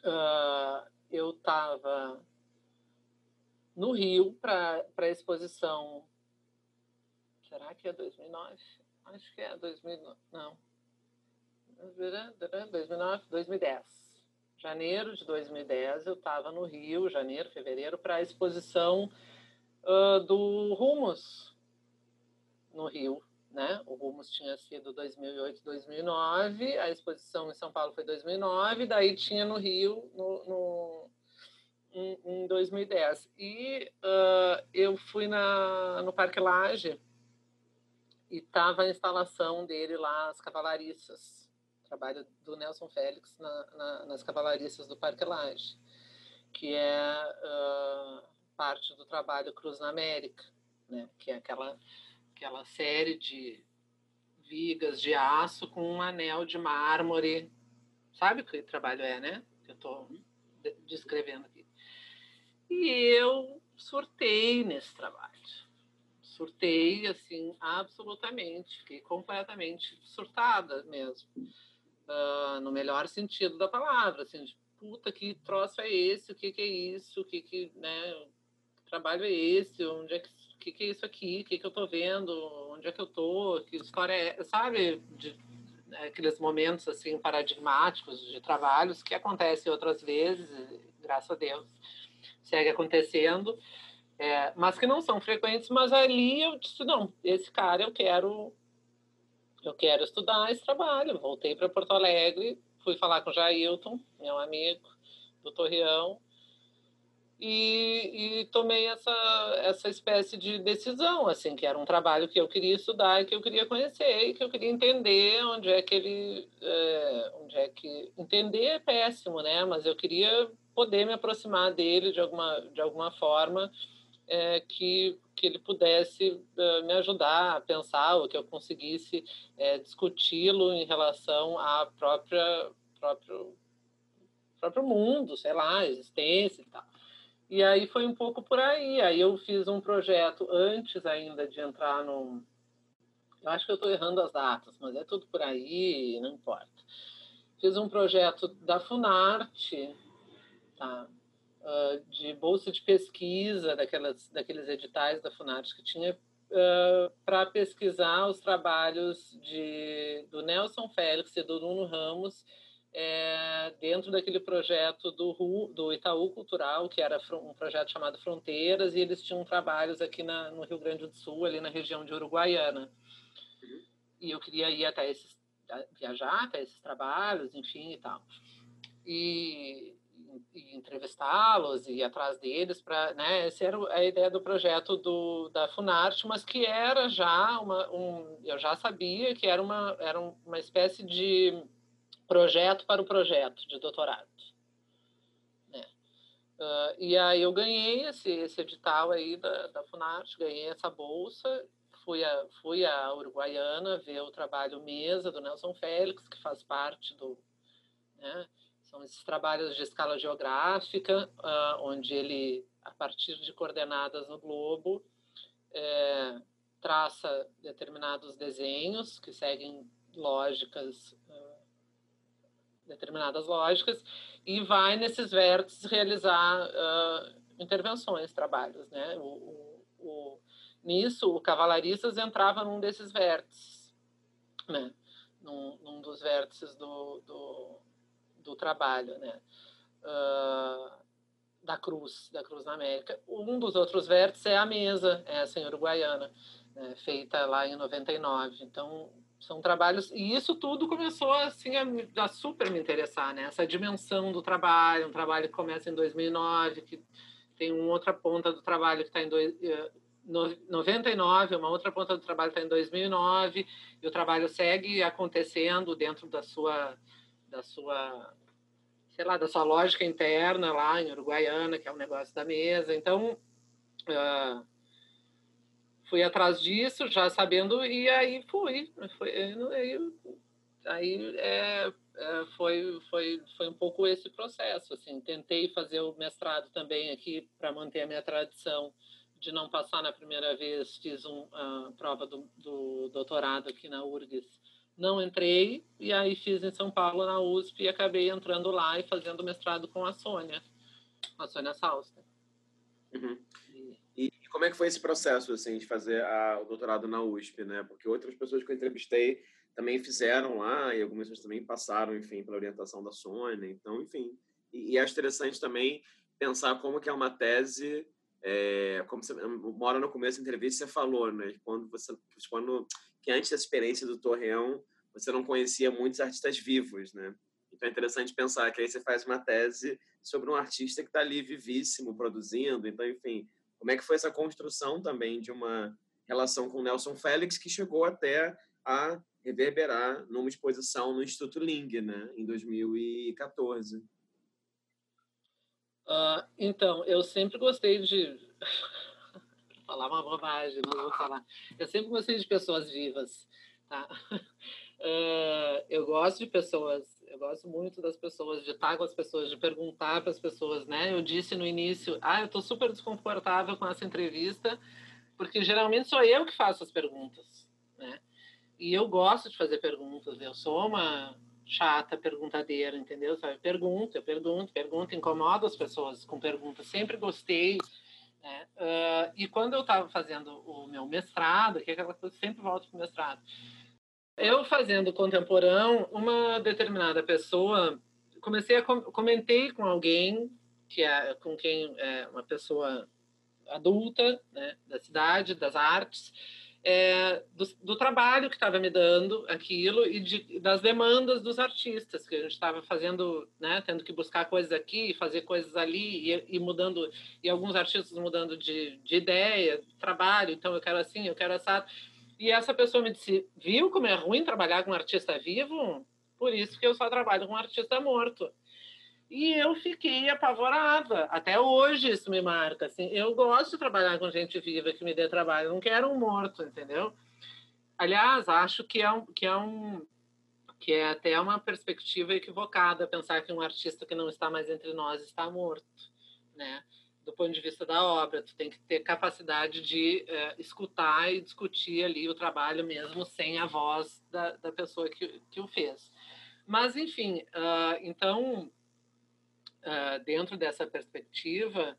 B: uh, eu estava no Rio para a exposição. Será que é 2009? Acho que é 2009. Não. 2009, 2010 janeiro de 2010, eu estava no Rio, janeiro, fevereiro, para a exposição uh, do Rumos no Rio. Né? O Rumos tinha sido 2008, 2009, a exposição em São Paulo foi 2009, daí tinha no Rio no, no em, em 2010. E uh, eu fui na, no Parque Lage e estava a instalação dele lá, as cavalariças trabalho do Nelson Félix na, na, nas cavalariças do Parque Lage, que é uh, parte do trabalho Cruz na América, né? que é aquela, aquela série de vigas de aço com um anel de mármore. Sabe que trabalho é, né? Que eu estou descrevendo aqui. E eu surtei nesse trabalho. Surtei, assim, absolutamente. Fiquei completamente surtada mesmo. Uh, no melhor sentido da palavra, assim, de, puta, que troço é esse? O que, que é isso? O que que, né? Trabalho é esse? Onde é que o que, que, é isso aqui? O que, que eu estou vendo? Onde é que eu estou? Que história é? Sabe? De, né, aqueles momentos assim paradigmáticos de trabalhos que acontecem outras vezes, graças a Deus, segue acontecendo, é, mas que não são frequentes. Mas ali eu disse não, esse cara eu quero, eu quero estudar esse trabalho. Voltei para Porto Alegre, fui falar com o Jailton, meu amigo do Torreão, e, e, tomei essa, essa espécie de decisão, assim, que era um trabalho que eu queria estudar e que eu queria conhecer e que eu queria entender onde é que ele, é, onde é que entender é péssimo, né? Mas eu queria poder me aproximar dele de alguma de alguma forma é, que que ele pudesse uh, me ajudar a pensar ou que eu conseguisse é, discuti-lo em relação à própria próprio próprio mundo, sei lá, existência e tal. E aí foi um pouco por aí. Aí eu fiz um projeto antes ainda de entrar no. Eu acho que eu estou errando as datas, mas é tudo por aí, não importa. Fiz um projeto da Funarte, tá? Uh, de bolsa de pesquisa, daquelas, daqueles editais da Funarte que tinha uh, para pesquisar os trabalhos de, do Nelson Félix e do Nuno Ramos é, dentro daquele projeto do, do Itaú Cultural, que era um projeto chamado Fronteiras, e eles tinham trabalhos aqui na, no Rio Grande do Sul, ali na região de Uruguaiana. E eu queria ir até esses, viajar até esses trabalhos, enfim, e tal. E, e entrevistá-los e ir atrás deles para né essa era a ideia do projeto do da Funarte mas que era já uma um eu já sabia que era uma era uma espécie de projeto para o projeto de doutorado. Né? Uh, e aí eu ganhei esse, esse edital aí da, da Funarte, ganhei essa bolsa, fui a, fui a Uruguaiana ver o trabalho Mesa do Nelson Félix, que faz parte do... Né? São esses trabalhos de escala geográfica, uh, onde ele, a partir de coordenadas no globo, é, traça determinados desenhos que seguem lógicas determinadas lógicas e vai nesses vértices realizar uh, intervenções, trabalhos, né? O, o, o, nisso, o Cavalaristas entrava num desses vértices, né? Num, num dos vértices do, do, do trabalho, né? Uh, da Cruz, da Cruz na América. Um dos outros vértices é a mesa, essa em Uruguaiana, né? feita lá em 99. Então, são trabalhos e isso tudo começou assim a, a, super me interessar né essa dimensão do trabalho um trabalho que começa em 2009 que tem uma outra ponta do trabalho que está em dois, eh, no, 99 uma outra ponta do trabalho está em 2009 e o trabalho segue acontecendo dentro da sua da sua sei lá da sua lógica interna lá em Uruguaiana que é um negócio da mesa então uh, fui atrás disso, já sabendo, e aí fui. Foi, aí, aí é, é, foi, foi, foi um pouco esse processo. Assim, tentei fazer o mestrado também aqui para manter a minha tradição de não passar na primeira vez. Fiz uma uh, prova do, do doutorado aqui na URGS. Não entrei, e aí fiz em São Paulo, na USP, e acabei entrando lá e fazendo mestrado com a Sônia, a Sônia Salster.
A: Uhum. E como é que foi esse processo, assim, de fazer a, o doutorado na USP, né? Porque outras pessoas que eu entrevistei também fizeram lá e algumas pessoas também passaram, enfim, pela orientação da Sônia. Então, enfim. E, e acho interessante também pensar como que é uma tese, é, como você, uma hora no começo da entrevista você falou, né? Quando você, quando, que antes da experiência do Torreão, você não conhecia muitos artistas vivos, né? Então é interessante pensar que aí você faz uma tese sobre um artista que está ali vivíssimo, produzindo. Então, enfim, como é que foi essa construção também de uma relação com Nelson Félix que chegou até a reverberar numa exposição no Instituto Ling, né, em 2014. Uh,
B: ah, então, eu sempre gostei de falar uma bobagem, não vou falar. Eu sempre gostei de pessoas vivas, tá? Uh, eu gosto de pessoas, eu gosto muito das pessoas, de estar com as pessoas, de perguntar para as pessoas, né? Eu disse no início, ah, eu estou super desconfortável com essa entrevista, porque geralmente sou eu que faço as perguntas, né? E eu gosto de fazer perguntas, eu sou uma chata perguntadeira, entendeu? Sabe? Pergunta, eu pergunto, pergunto, incomodo as pessoas com perguntas, sempre gostei. Né? Uh, e quando eu estava fazendo o meu mestrado, que é aquela coisa, sempre volto para o mestrado, eu fazendo contemporâneo, uma determinada pessoa, comecei a comentei com alguém que é com quem é uma pessoa adulta, né, da cidade, das artes, é, do, do, trabalho que estava me dando aquilo e de, das demandas dos artistas que a gente estava fazendo, né, tendo que buscar coisas aqui, fazer coisas ali e, e mudando e alguns artistas mudando de, de ideia, de trabalho. Então eu quero assim, eu quero assado. E essa pessoa me disse: viu como é ruim trabalhar com um artista vivo? Por isso que eu só trabalho com um artista morto. E eu fiquei apavorada. Até hoje isso me marca. Assim, eu gosto de trabalhar com gente viva que me dê trabalho. Eu não quero um morto, entendeu? Aliás, acho que é um, que é um que é até uma perspectiva equivocada pensar que um artista que não está mais entre nós está morto, né? do ponto de vista da obra, tu tem que ter capacidade de é, escutar e discutir ali o trabalho mesmo sem a voz da, da pessoa que, que o fez. Mas, enfim, uh, então, uh, dentro dessa perspectiva,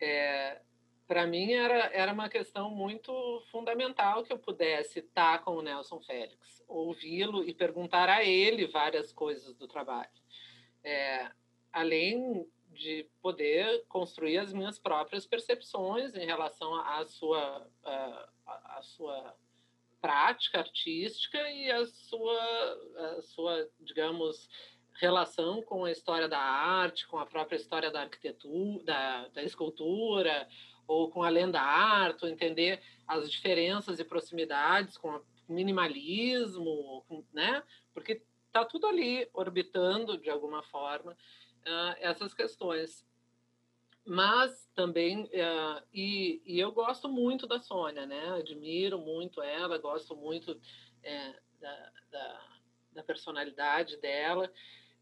B: é, para mim era, era uma questão muito fundamental que eu pudesse estar com o Nelson Félix, ouvi-lo e perguntar a ele várias coisas do trabalho. É, além de poder construir as minhas próprias percepções em relação à sua, à, à sua prática artística e a sua, a sua, digamos, relação com a história da arte, com a própria história da arquitetura, da, da escultura, ou com a lenda arte, entender as diferenças e proximidades com o minimalismo, né? Porque está tudo ali orbitando de alguma forma uh, essas questões. Mas também, uh, e, e, eu gosto muito da Sônia, né? Admiro muito ela, gosto muito é, da, da, da, personalidade dela,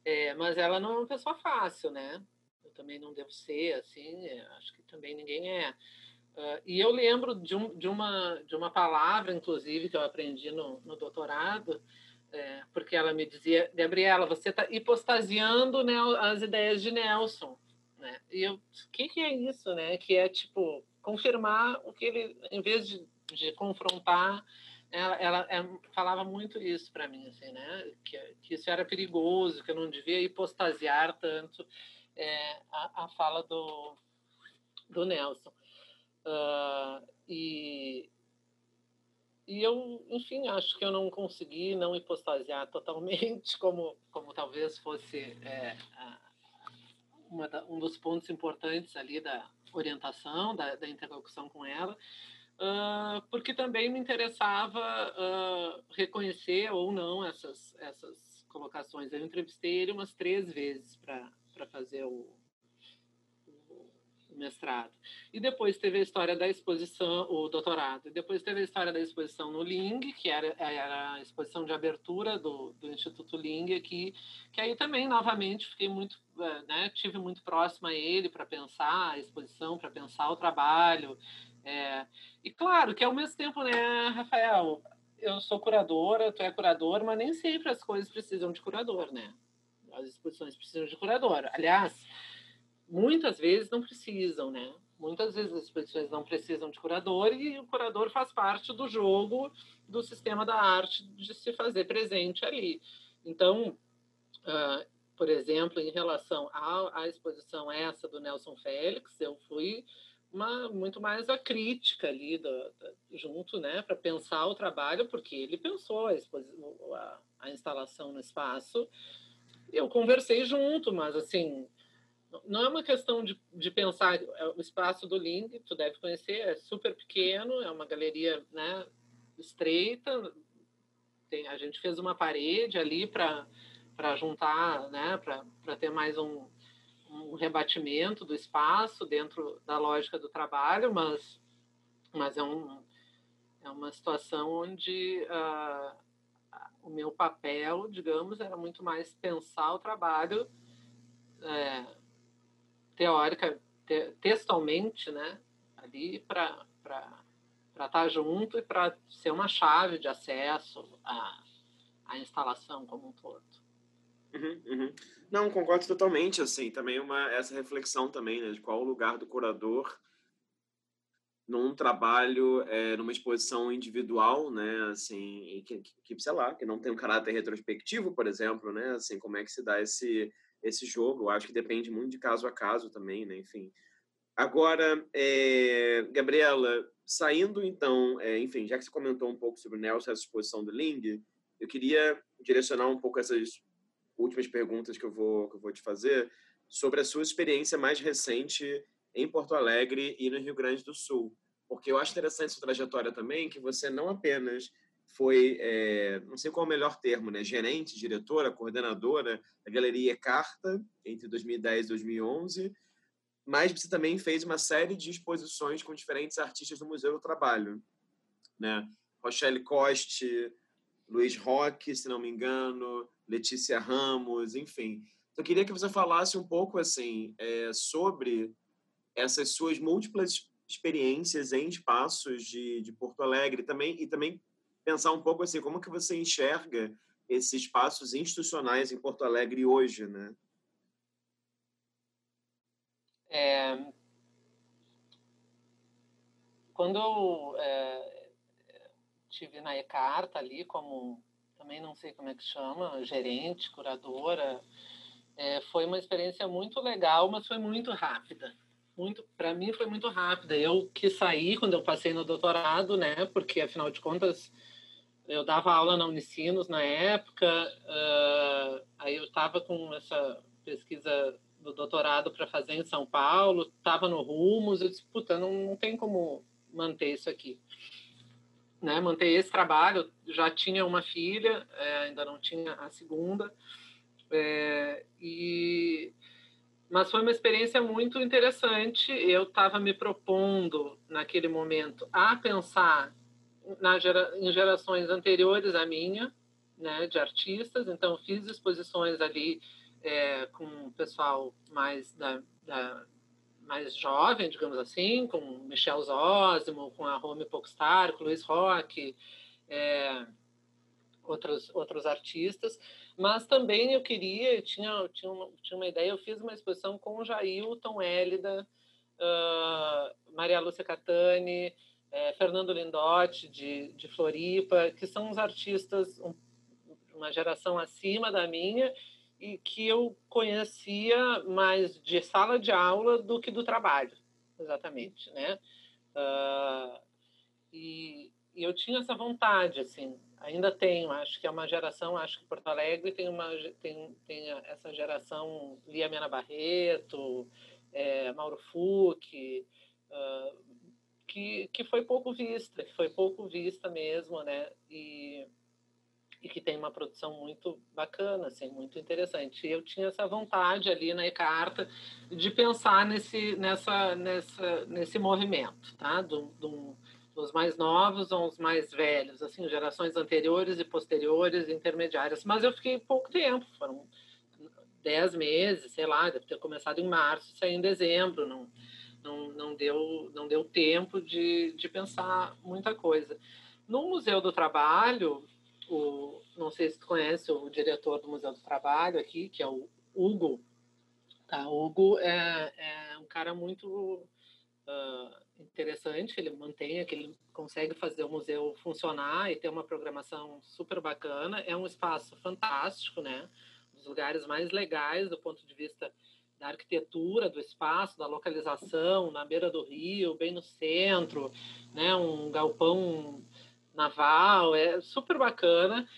B: é, mas ela não é uma pessoa fácil, né? Eu também não devo ser, assim, é, acho que também ninguém é. Uh, e eu lembro de, um, de, uma, de uma palavra, inclusive, que eu aprendi no, no doutorado, é, porque ela me dizia, Gabriela, você está hipostasiando né, as ideias de Nelson. Né? E eu, o que, que é isso, né? Que é, tipo, confirmar o que ele, em vez de, de confrontar, ela, ela, ela é, falava muito isso para mim, assim, né? Que, que isso era perigoso, que eu não devia hipostasiar tanto é, a, a fala do, do Nelson. Uh, e, e eu, enfim, acho que eu não consegui não hipostasiar totalmente, como, como talvez fosse é, da, um dos pontos importantes ali da orientação, da, da interlocução com ela, porque também me interessava uh, reconhecer ou não essas, essas colocações. Eu entrevistei ele umas três vezes para fazer o, mestrado. E depois teve a história da exposição, o doutorado. E depois teve a história da exposição no Ling, que era, era a exposição de abertura do, do Instituto Ling aqui, que aí também, novamente, fiquei muito, é, né, tive muito próximo a ele para pensar a exposição, para pensar o trabalho. É, e claro que ao mesmo tempo, né, Rafael, eu sou curadora, tu é curador, mas nem sempre as coisas precisam de curador, né? As exposições precisam de curador. Aliás, muitas vezes não precisam, né? Muitas vezes as exposições não precisam de curador e o curador faz parte do jogo do sistema da arte de se fazer presente ali. Então, uh, por exemplo, em relação à, à, exposição essa do Nelson Félix, eu fui uma, muito mais a crítica ali do, do, junto, né, para pensar o trabalho, porque ele pensou a, a, a instalação no espaço. Eu conversei junto, mas assim não é uma questão de, de pensar é, o espaço do Ling, tu deve conhecer, é super pequeno, é uma galeria né, estreita, tem, a gente fez uma parede ali para juntar, né, para ter mais um, um rebatimento do espaço dentro da lógica do trabalho, mas, mas é, um, é uma situação onde uh, o meu papel, digamos, era muito mais pensar o trabalho é, teórica, te, textualmente, né, ali para estar tá junto e para ser uma chave de acesso à, à instalação como um todo.
A: Uhum, uhum. Não, concordo totalmente, assim, também uma, essa reflexão também, né, de qual o lugar do curador num trabalho, é, numa exposição individual, né, assim, que, que, sei lá, que não tem um caráter retrospectivo, por exemplo, né, assim, como é que se dá esse, esse jogo, eu acho que depende muito de caso a caso também, né, enfim. Agora, é, Gabriela, saindo então, é, enfim, já que você comentou um pouco sobre o Nelson, essa exposição do Ling, eu queria direcionar um pouco essas últimas perguntas que eu vou, que eu vou te fazer sobre a sua experiência mais recente em Porto Alegre e no Rio Grande do Sul. Porque eu acho interessante sua trajetória também, que você não apenas foi, é, não sei qual é o melhor termo, né, gerente, diretora, coordenadora da Galeria Carta entre 2010 e 2011, mas você também fez uma série de exposições com diferentes artistas do Museu do Trabalho, né? Rochelle Coste, Luiz Roque, se não me engano, Letícia Ramos, enfim. Então, eu queria que você falasse um pouco assim é, sobre essas suas múltiplas experiências em espaços de, de Porto Alegre também e também pensar um pouco assim como que você enxerga esses espaços institucionais em Porto Alegre hoje, né?
B: É, quando é, tive na Ecarta ali como também não sei como é que chama gerente curadora. É, foi uma experiência muito legal mas foi muito rápida. Muito para mim foi muito rápida. Eu que saí quando eu passei no doutorado né porque afinal de contas eu dava aula na Unicinos na época uh, aí eu estava com essa pesquisa do doutorado para fazer em São Paulo, estava no Rumos, eu disse, puta, não, não tem como manter isso aqui. Né, manter esse trabalho, já tinha uma filha, é, ainda não tinha a segunda, é, e mas foi uma experiência muito interessante. Eu estava me propondo naquele momento a pensar na gera, em gerações anteriores à minha, né, de artistas. Então fiz exposições ali é, com o pessoal mais da, da, mais jovem, digamos assim, com Michel Zósimo, com a Rome Pokstar, com Luiz Roque, é, outros outros artistas, mas também eu queria, eu tinha tinha uma, tinha uma ideia, eu fiz uma exposição com o Jailton Hélida, uh, Maria Lúcia Catani, é, Fernando Lindotti de, de Floripa, que são os artistas um, uma geração acima da minha e que eu conhecia mais de sala de aula do que do trabalho, exatamente, né? Uh, e, e, eu tinha essa vontade, assim, ainda tenho, acho que é uma geração, acho que Porto Alegre tem uma tem, tem essa geração Lia Mena Barreto, é, Mauro Fuc, uh, que, que foi pouco vista, que foi pouco vista mesmo, né? E e que tem uma produção muito bacana, assim, muito interessante. E eu tinha essa vontade ali na Ecarta de pensar nesse, nessa, nessa, nesse movimento, tá? Do, do, dos mais novos aos mais velhos, assim, gerações anteriores e posteriores, intermediárias. Mas eu fiquei pouco tempo, foram dez meses, sei lá, deve ter começado em março, saí em dezembro, não, não, não, deu, não deu tempo de, de pensar muita coisa. No Museu do Trabalho, o, não sei se tu conhece o diretor do Museu do Trabalho aqui, que é o Hugo. Tá? O Hugo é, é um cara muito uh, interessante, ele mantém, que ele consegue fazer o museu funcionar e ter uma programação super bacana. É um espaço fantástico, né? Um dos lugares mais legais do ponto de vista da arquitetura do espaço, da localização, na beira do rio, bem no centro, né? Um galpão naval, é super bacana.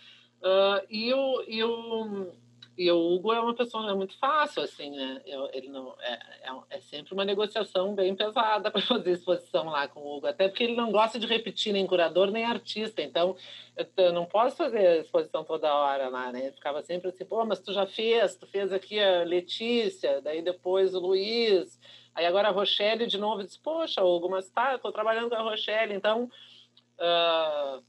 B: Uh, e, o, e o, E o Hugo é uma pessoa é muito fácil, assim, né? Eu, ele não, é, é, é, sempre uma negociação bem pesada para fazer exposição lá com o Hugo, até porque ele não gosta de repetir nem curador nem artista, então eu, eu não posso fazer exposição toda hora lá, né? Ficava sempre assim, pô, mas tu já fez, tu fez aqui a Letícia, daí depois o Luiz, aí agora a Rochelle de novo, disse, poxa, Hugo, mas tá, eu trabalhando com a Rochelle, então... Uh,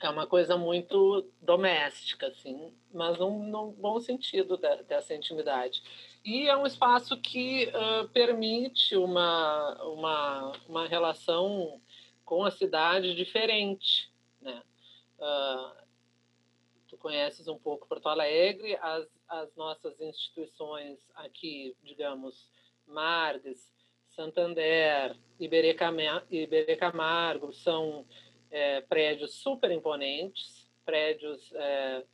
B: é uma coisa muito doméstica, assim, mas num, num bom sentido da, dessa intimidade. E é um espaço que uh, permite uma, uma, uma relação com a cidade diferente, né? Uh, tu conheces um pouco Porto Alegre, as, as nossas instituições aqui, digamos, Marques, Santander, Iberê Camargo, são é, prédios super imponentes, prédios é,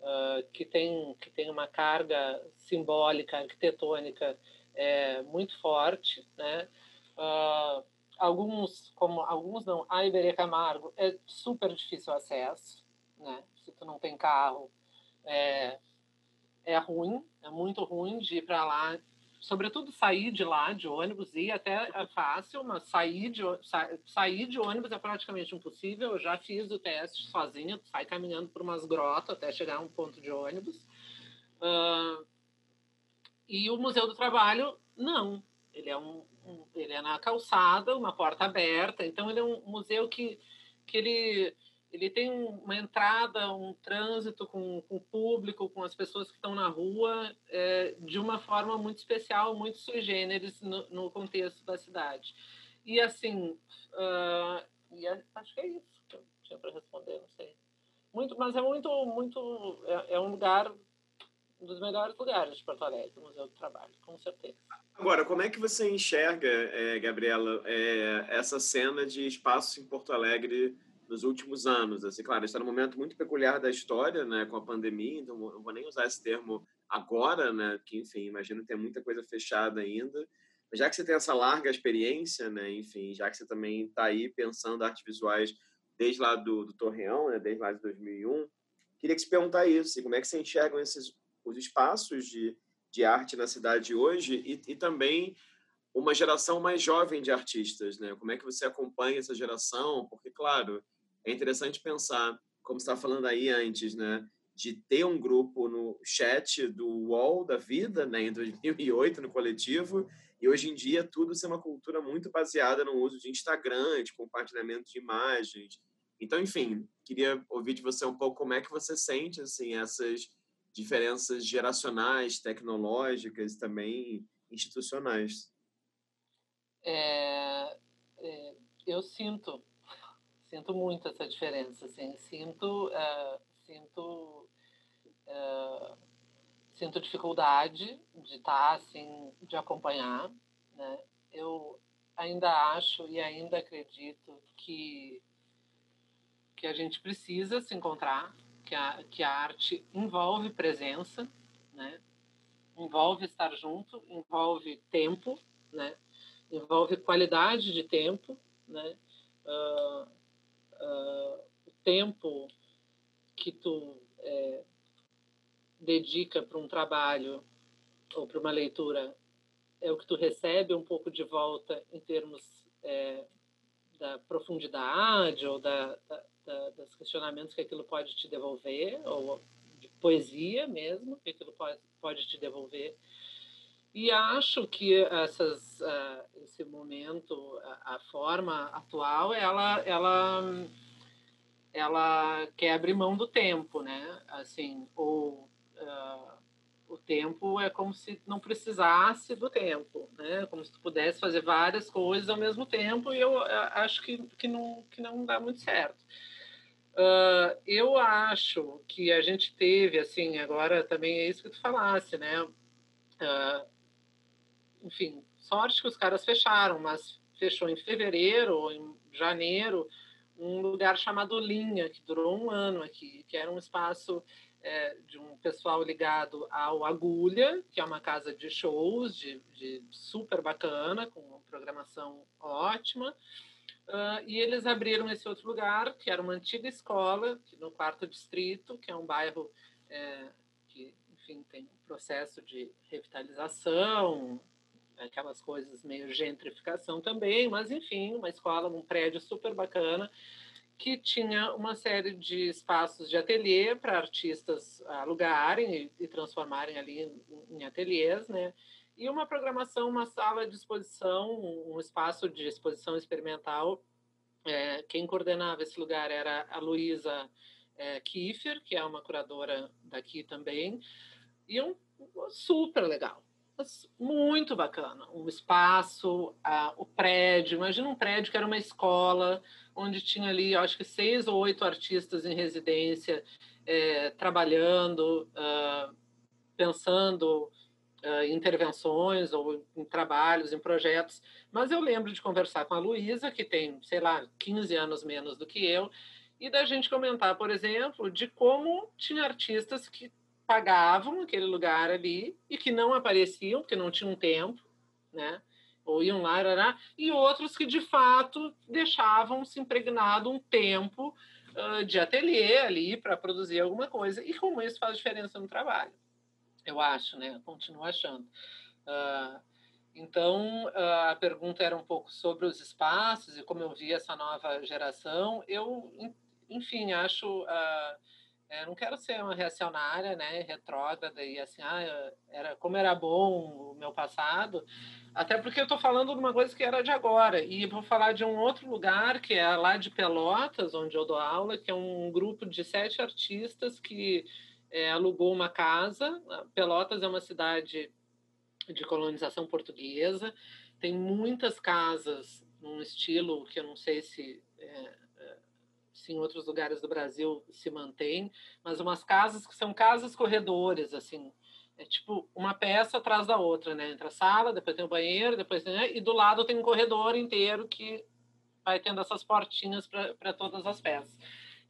B: uh, que têm que tem uma carga simbólica, arquitetônica é, muito forte, né? Uh, alguns, como alguns não, a Iberê Camargo é super difícil acesso, né? Se tu não tem carro, é, é ruim, é muito ruim de ir para lá sobretudo sair de lá de ônibus ir até é fácil, mas sair de, sa, sair de ônibus é praticamente impossível. Eu já fiz o teste sozinha, sai caminhando por umas grotas até chegar a um ponto de ônibus. Uh, e o Museu do Trabalho, não. Ele é, um, um, ele é na calçada, uma porta aberta. Então, ele é um museu que, que ele ele tem uma entrada, um trânsito com, com o público, com as pessoas que estão na rua, é, de uma forma muito especial, muito sui generis no, no contexto da cidade. E assim, uh, e é, acho que é isso que eu tinha para responder, não sei. Muito, mas é muito, muito, é, é um lugar um dos melhores lugares de Porto Alegre, o Museu do Trabalho, com certeza.
A: Agora, como é que você enxerga, é, Gabriela, é, essa cena de espaços em Porto Alegre nos últimos anos. Assim, claro, está num momento muito peculiar da história, né, com a pandemia, então não vou nem usar esse termo agora, né, que enfim, imagino que tem muita coisa fechada ainda. Mas já que você tem essa larga experiência, né, enfim, já que você também está aí pensando artes visuais desde lá do, do Torreão, né, desde lá de 2001, queria que você perguntar isso, assim, como é que você enxerga esses os espaços de, de arte na cidade hoje e, e também uma geração mais jovem de artistas, né? Como é que você acompanha essa geração? Porque, claro, é interessante pensar, como estava falando aí antes, né? De ter um grupo no chat do UOL da vida, né? Em 2008, no coletivo, e hoje em dia tudo ser uma cultura muito baseada no uso de Instagram, de compartilhamento de imagens. Então, enfim, queria ouvir de você um pouco como é que você sente, assim, essas diferenças geracionais, tecnológicas, também institucionais.
B: É, é, eu sinto sinto muito essa diferença, assim, sinto, uh, sinto, uh, sinto dificuldade de estar, assim, de acompanhar, né? Eu ainda acho e ainda acredito que que a gente precisa se encontrar, que a, que a arte envolve presença, né? Envolve estar junto, envolve tempo, né? Envolve qualidade de tempo, né? Uh, uh, o tempo que tu é, dedica para um trabalho ou para uma leitura é o que tu recebe um pouco de volta em termos é, da profundidade ou da, da, da, dos questionamentos que aquilo pode te devolver ou de poesia mesmo que aquilo pode, pode te devolver. E acho que essas, uh, esse momento, a, a, forma atual, ela, ela, ela quer abrir mão do tempo, né? Assim, ou uh, o tempo é como se não precisasse do tempo, né? Como se tu pudesse fazer várias coisas ao mesmo tempo e eu acho que, que, não, que não dá muito certo. Uh, eu acho que a gente teve, assim, agora também é isso que tu falasse, né? Uh, enfim, sorte que os caras fecharam, mas fechou em fevereiro ou em janeiro um lugar chamado Linha, que durou um ano aqui, que era um espaço é, de um pessoal ligado ao Agulha, que é uma casa de shows, de, de super bacana, com uma programação ótima. Uh, e eles abriram esse outro lugar, que era uma antiga escola, no quarto distrito, que é um bairro é, que enfim, tem um processo de revitalização, aquelas coisas meio gentrificação também, mas enfim, uma escola, um prédio super bacana que tinha uma série de espaços de ateliê para artistas alugarem e, e, transformarem ali em, em ateliês, né? E uma programação, uma sala de exposição, um espaço de exposição experimental. É, quem coordenava esse lugar era a Luísa é, Kiefer, que é uma curadora daqui também, e um, super legal, muito bacana. Um espaço, uh, o prédio, imagina um prédio que era uma escola, onde tinha ali, acho que seis ou oito artistas em residência, é, trabalhando, uh, pensando uh, em intervenções ou em trabalhos, em projetos. Mas eu lembro de conversar com a Luísa, que tem, sei lá, 15 anos menos do que eu, e da gente comentar, por exemplo, de como tinha artistas que pagavam aquele lugar ali e que não apareciam, porque não tinham tempo, né? Ou iam lá, arará, e outros que de fato deixavam se impregnado um tempo uh, de ateliê ali para produzir alguma coisa. E como isso faz diferença no trabalho, eu acho, né? Continuo achando. Uh, então, a pergunta era um pouco sobre os espaços e como eu vi essa nova geração. Eu enfim, acho. Uh, não quero ser uma reacionária, né, retrógrada e assim, ah, era como era bom o meu passado, até porque eu estou falando de uma coisa que era de agora e vou falar de um outro lugar que é lá de Pelotas, onde eu dou aula, que é um grupo de sete artistas que é, alugou uma casa. Pelotas é uma cidade de colonização portuguesa, tem muitas casas num estilo que eu não sei se é, se em outros lugares do Brasil se mantém, mas umas casas que são casas corredores, assim, é tipo uma peça atrás da outra, né? Entra a sala, depois tem o banheiro, depois né? e do lado tem um corredor inteiro que vai tendo essas portinhas para todas as peças.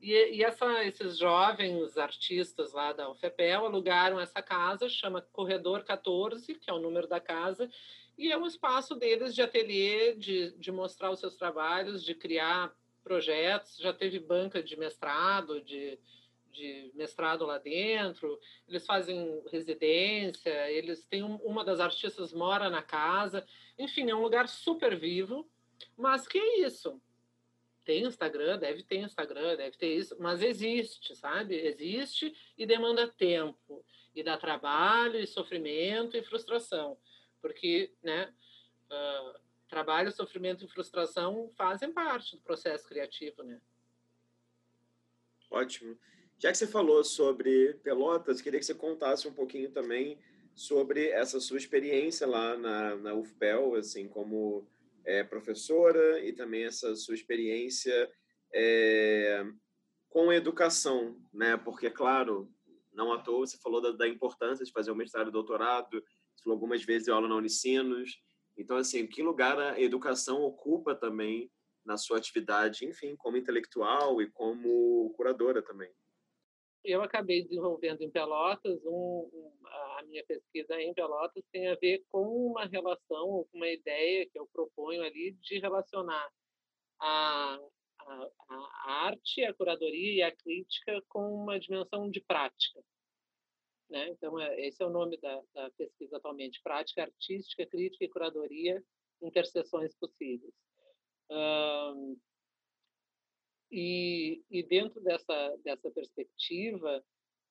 B: E, e essa, esses jovens artistas lá da UFPEL alugaram essa casa, chama Corredor 14, que é o número da casa, e é um espaço deles de ateliê, de, de mostrar os seus trabalhos, de criar projetos, já teve banca de mestrado, de, de mestrado lá dentro, eles fazem residência, eles têm um, uma das artistas mora na casa, enfim, é um lugar super vivo, mas que é isso? Tem Instagram, deve ter Instagram, deve ter isso, mas existe, sabe? Existe e demanda tempo, e dá trabalho, e sofrimento e frustração, porque, né, uh, trabalho, sofrimento e frustração fazem parte do processo criativo, né?
A: Ótimo. Já que você falou sobre Pelotas, queria que você contasse um pouquinho também sobre essa sua experiência lá na, na UFPEL, assim, como é, professora e também essa sua experiência é, com a educação, né? Porque, claro, não à toa você falou da, da importância de fazer o mestrado e doutorado, você falou algumas vezes de aula na Unicinos, então, assim, que lugar a educação ocupa também na sua atividade, enfim, como intelectual e como curadora também?
B: Eu acabei desenvolvendo em Pelotas, um, a minha pesquisa em Pelotas tem a ver com uma relação, com uma ideia que eu proponho ali de relacionar a, a, a arte, a curadoria e a crítica com uma dimensão de prática. Né? Então, é, esse é o nome da, da, pesquisa atualmente: Prática Artística, Crítica e Curadoria, Interseções Possíveis. Um, e, e, dentro dessa, dessa perspectiva,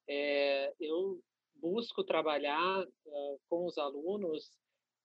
B: é, eu busco trabalhar uh, com os alunos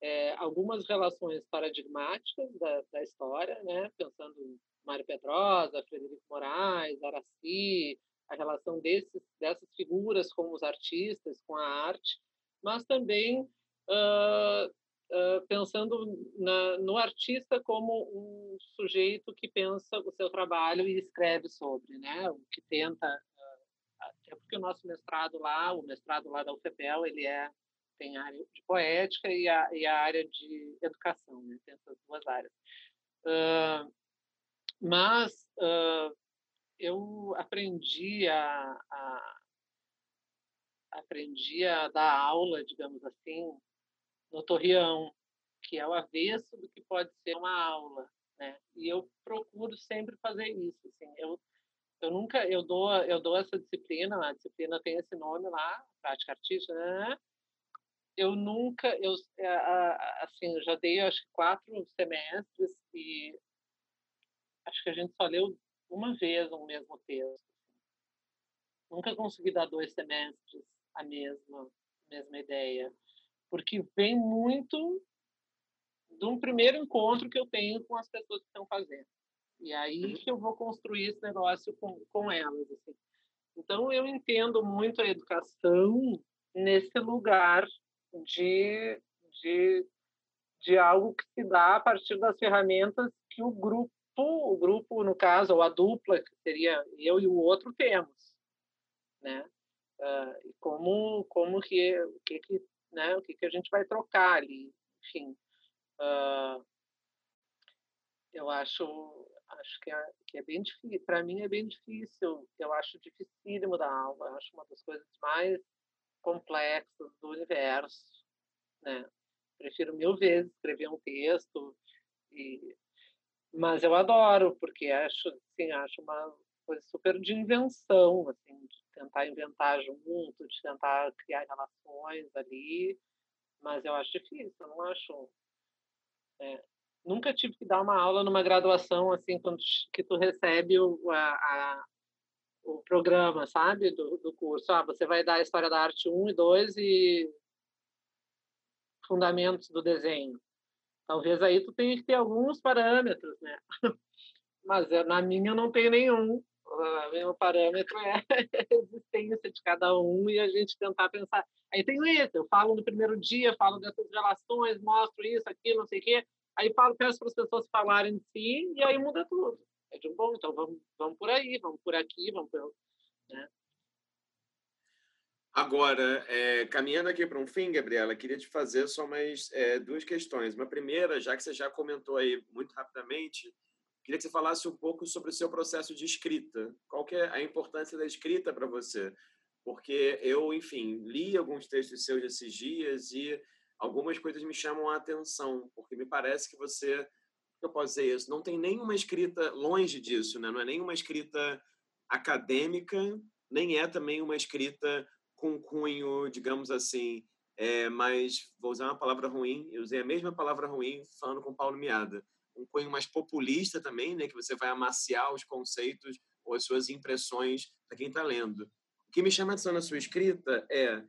B: é, algumas relações paradigmáticas da, da história, né? pensando em Mário Pedrosa, Frederico Moraes, Araci, a relação desses, dessas figuras com os artistas, com a arte, mas também uh, uh, pensando na, no artista como um sujeito que pensa o seu trabalho e escreve sobre, né? O que tenta, uh, até porque o nosso mestrado lá, o mestrado lá da UFPEL, ele é tem área de poética e a, e a área de educação, né? Tem essas duas áreas. mas eu aprendi a, a, aprendi a dar aula, digamos assim, no torreão, que é o avesso do que pode ser uma aula, né? E eu procuro sempre fazer isso, assim, eu eu nunca, eu dou, eu dou essa disciplina, a disciplina tem esse nome lá, prática artística, né? Eu nunca, eu, é, assim, já dei acho que quatro semestres e acho que a gente só leu uma vez um mesmo texto. Nunca consegui dar dois semestres a mesma, mesma ideia, porque vem muito de um primeiro encontro que eu tenho com as pessoas que estão fazendo. E aí uhum. que eu vou construir esse negócio com, com elas. Assim. Então, eu entendo muito a educação nesse lugar de, de, de algo que se dá a partir das ferramentas que o grupo, o grupo, no caso, ou a dupla, que seria eu e o outro, temos. Né? Uh, como, como que, o que, que, né, o que, que a gente vai trocar ali, enfim. Uh, eu acho acho que é, que é bem difícil para mim é bem difícil eu acho dificílimo dar aula eu acho uma das coisas mais complexas do universo né prefiro mil vezes escrever um texto e mas eu adoro porque acho assim acho uma coisa super de invenção assim de tentar inventar junto de tentar criar relações ali mas eu acho difícil eu não acho é, nunca tive que dar uma aula numa graduação assim quando que tu recebe o, a, a, o programa, sabe, do, do curso. Ah, você vai dar a história da arte 1 e 2 e fundamentos do desenho. Talvez aí tu tenha que ter alguns parâmetros, né? Mas na minha eu não tenho nenhum. O meu parâmetro é a existência de cada um e a gente tentar pensar. Aí tem isso, eu falo no primeiro dia, falo dessas relações, mostro isso, aquilo, não sei o quê. Aí falo, peço para as pessoas falarem de si e aí muda tudo. É de bom, então vamos, vamos por aí, vamos por aqui, vamos por. Né?
A: Agora, é, caminhando aqui para um fim, Gabriela, queria te fazer só mais é, duas questões. Uma primeira, já que você já comentou aí muito rapidamente, queria que você falasse um pouco sobre o seu processo de escrita. Qual que é a importância da escrita para você? Porque eu, enfim, li alguns textos seus esses dias e algumas coisas me chamam a atenção, porque me parece que você, eu posso dizer isso, não tem nenhuma escrita longe disso, né? Não é nenhuma escrita acadêmica, nem é também uma escrita com cunho, digamos assim, é, mas vou usar uma palavra ruim, eu usei a mesma palavra ruim falando com Paulo Miada, um cunho mais populista também, né, que você vai amaciar os conceitos ou as suas impressões para quem está lendo. O que me chama atenção na sua escrita é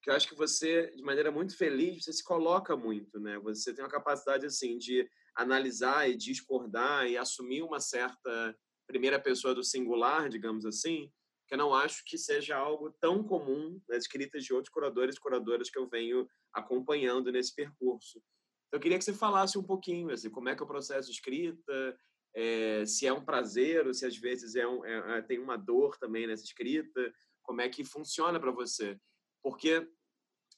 A: que eu acho que você, de maneira muito feliz, você se coloca muito, né? Você tem uma capacidade, assim, de analisar e discordar e assumir uma certa primeira pessoa do singular, digamos assim, que eu não acho que seja algo tão comum nas escritas de outros curadores e curadoras que eu venho acompanhando nesse percurso. Então, eu queria que você falasse um pouquinho, assim, como é que é o processo de escrita, é, se é um prazer ou se às vezes é, um, é, é tem uma dor também nessa escrita, como é que funciona para você porque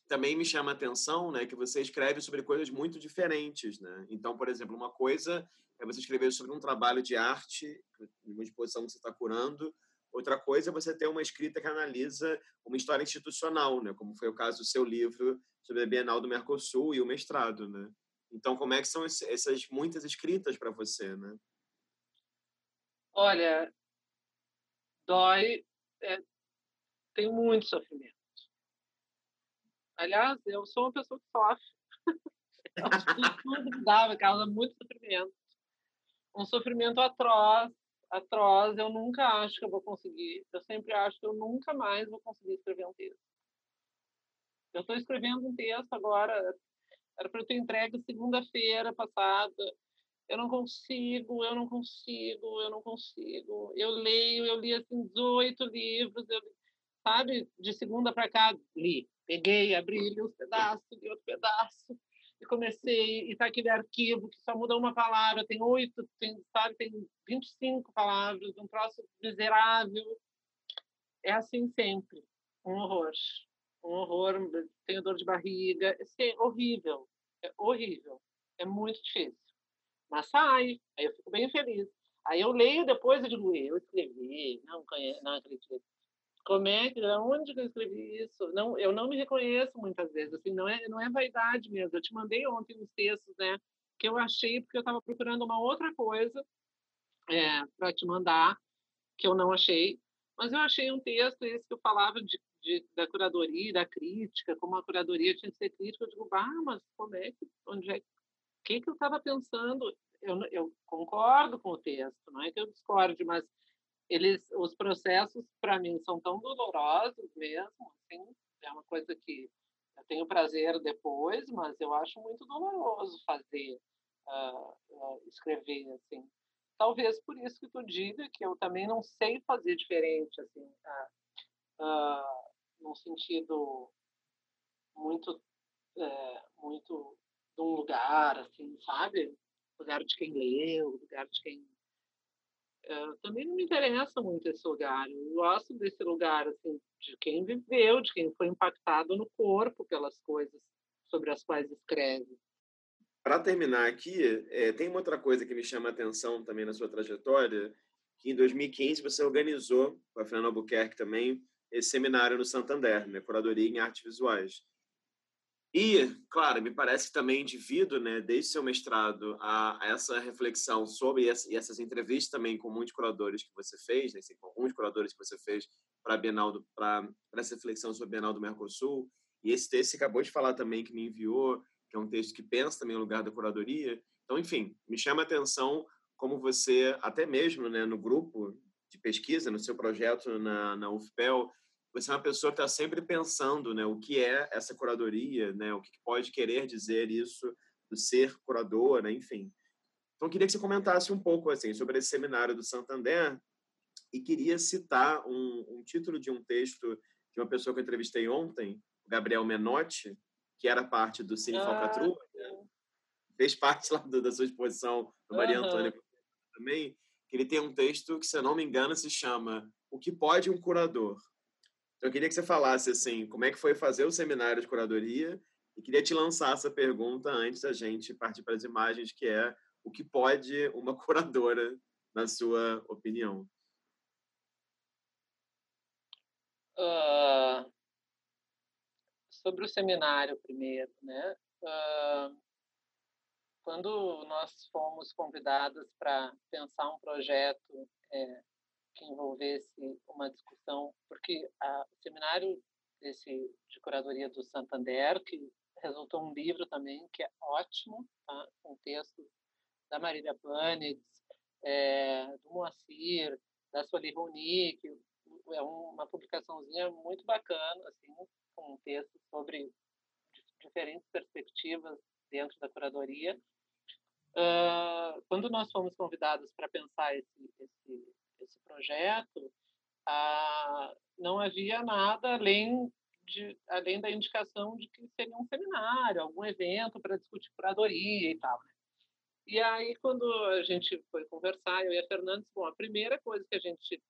A: também me chama a atenção né, que você escreve sobre coisas muito diferentes. Né? Então, por exemplo, uma coisa é você escrever sobre um trabalho de arte, uma exposição que você está curando, outra coisa é você ter uma escrita que analisa uma história institucional, né? como foi o caso do seu livro sobre a Bienal do Mercosul e o mestrado. Né? Então, como é que são essas muitas escritas para você? Né?
B: Olha, dói, é, tem muito sofrimento Aliás, eu sou uma pessoa que sofre. eu acho que tudo dá causa muito sofrimento. Um sofrimento atroz, atroz. Eu nunca acho que eu vou conseguir. Eu sempre acho que eu nunca mais vou conseguir escrever um texto. Eu estou escrevendo um texto agora. Era para eu ter entregue segunda-feira passada. Eu não consigo, eu não consigo, eu não consigo. Eu leio, eu li assim 18 livros, eu, sabe? De segunda para cá, li Peguei, abri, li uns pedaços, li outro pedaço, e comecei, e tá aquele arquivo que só muda uma palavra, tem oito, tem, sabe, tem 25 palavras, um troço miserável. É assim sempre. Um horror. Um horror, tenho dor de barriga. É horrível. É horrível. É muito difícil. Mas sai, aí eu fico bem feliz. Aí eu leio depois e digo, eu escrevi, não, não acredito como é que, onde que eu escrevi isso? Não, eu não me reconheço muitas vezes, assim, não é, não é vaidade mesmo. Eu te mandei ontem uns textos, né, que eu achei porque eu estava procurando uma outra coisa é, para te mandar, que eu não achei, mas eu achei um texto esse que eu falava de, de da curadoria, da crítica, como a curadoria tinha que ser crítica. Eu digo, ah, mas como é que, onde é, que que eu estava pensando? Eu, eu concordo com o texto, não é que eu discorde, mas eles, os processos para mim são tão dolorosos mesmo, assim, é uma coisa que eu tenho prazer depois, mas eu acho muito doloroso fazer, uh, uh, escrever, assim talvez por isso que tu diga que eu também não sei fazer diferente, assim, uh, num sentido muito, é, muito de um lugar, assim, sabe? Lugar de quem leu, lugar de quem uh, também não me interessa muito esse lugar. Eu gosto desse lugar, assim, de quem viveu, de quem foi impactado no corpo pelas coisas sobre as quais escreve.
A: Para terminar aqui, é, tem uma outra coisa que me chama a atenção também na sua trajetória, que em 2015 você organizou, com a Fernanda Albuquerque também, esse seminário no Santander, né, Curadoria em Artes Visuais. E, claro, me parece que também devido, né, desde seu mestrado, a, essa reflexão sobre essa, e essas entrevistas também com muitos curadores que você fez, né, com alguns curadores que você fez para Bienal, para essa reflexão sobre a Bienal do Mercosul, e esse texto você acabou de falar também que me enviou, que é um texto que pensa também o lugar da curadoria. Então, enfim, me chama a atenção como você, até mesmo né, no grupo de pesquisa, no seu projeto na, na UFPEL, você é uma pessoa que está sempre pensando né, o que é essa curadoria, né, o que pode querer dizer isso do ser curador, né, enfim. Então, eu queria que você comentasse um pouco assim sobre esse seminário do Santander e queria citar um, um título de um texto de uma pessoa que eu entrevistei ontem, Gabriel Menotti, que era parte do Cine ah, Falcatrua, né? fez parte lá do, da sua exposição do Maria uhum. Antônia também, que ele tem um texto que, se eu não me engano, se chama O que pode um curador? Então, eu queria que você falasse, assim, como é que foi fazer o seminário de curadoria e queria te lançar essa pergunta antes da gente partir para as imagens, que é o que pode uma curadora, na sua opinião?
B: Uh, sobre o seminário primeiro, né? Uh, quando nós fomos convidados para pensar um projeto é, que envolvesse uma discussão, porque a, o seminário desse, de curadoria do Santander, que resultou um livro também que é ótimo, tá? com textos da Marília Planitz, é, do Moacir, da Sueli Roni, que é uma publicaçãozinha muito bacana, assim, com um texto sobre diferentes perspectivas dentro da curadoria. Uh, quando nós fomos convidados para pensar esse, esse, esse projeto, uh, não havia nada além, de, além da indicação de que seria um seminário, algum evento para discutir curadoria e tal. Né? E aí, quando a gente foi conversar, eu e a Fernandes, bom, a primeira coisa que a gente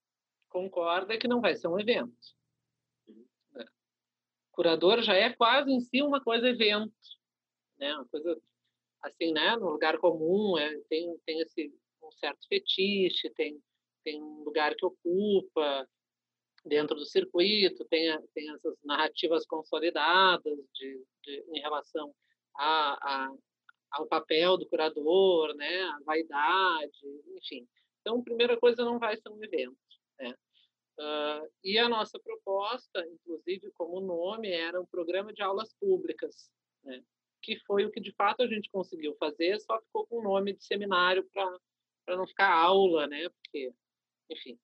B: concorda é que não vai ser um evento curador já é quase em si uma coisa evento, né? Uma coisa assim, né? No lugar comum é, tem tem esse um certo fetiche, tem tem um lugar que ocupa dentro do circuito, tem tem essas narrativas consolidadas de, de em relação a, a ao papel do curador, né? A vaidade, enfim. Então, primeira coisa não vai ser um evento, né? Uh, e a nossa proposta, inclusive como nome, era um programa de aulas públicas, né? que foi o que de fato a gente conseguiu fazer, só ficou com o nome de seminário para não ficar aula, né? Porque, enfim.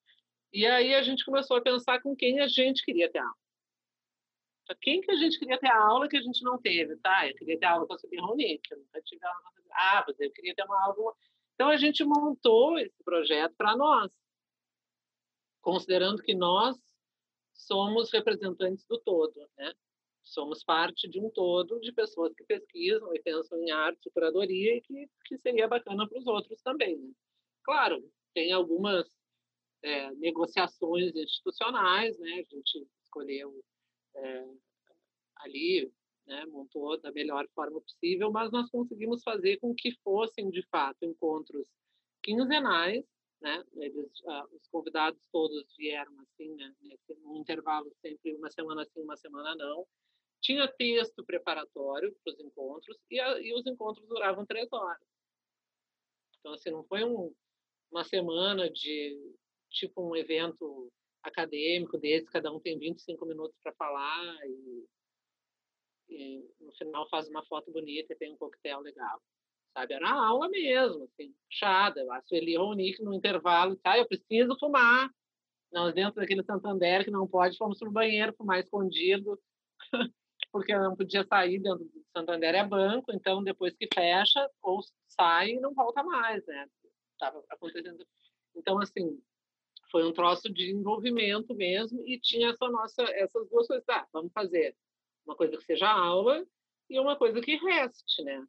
B: E aí a gente começou a pensar com quem a gente queria ter aula. Quem que a gente queria ter aula que a gente não teve? Tá, eu queria ter aula com a Sabine Ronick, eu nunca tive aula com a Ah, mas eu queria ter uma aula... Então a gente montou esse projeto para nós considerando que nós somos representantes do todo, né? Somos parte de um todo de pessoas que pesquisam e pensam em arte e curadoria e que, que seria bacana para os outros também. Né? Claro, tem algumas é, negociações institucionais, né? A gente escolheu é, ali, né? montou da melhor forma possível, mas nós conseguimos fazer com que fossem, de fato, encontros quinzenais, né? Eles, uh, os convidados todos vieram assim, né? Um intervalo sempre uma semana sim, uma semana não. Tinha texto preparatório para os encontros e, a, e, os encontros duravam três horas. Então assim não foi um, uma semana de tipo um evento acadêmico desse, cada um tem 25 minutos para falar e, e, no final faz uma foto bonita e tem um coquetel legal. Sabe? Era aula mesmo, assim, puxada. A Sueli Ronick no intervalo, ah, eu preciso fumar. Nós dentro daquele Santander que não pode, fomos para o banheiro fumar escondido, porque não podia sair dentro do Santander é banco, então depois que fecha, ou sai e não volta mais, né? Estava acontecendo. Então, assim, foi um troço de envolvimento mesmo e tinha essa nossa, essas duas coisas. Ah, vamos fazer uma coisa que seja aula e uma coisa que reste, né?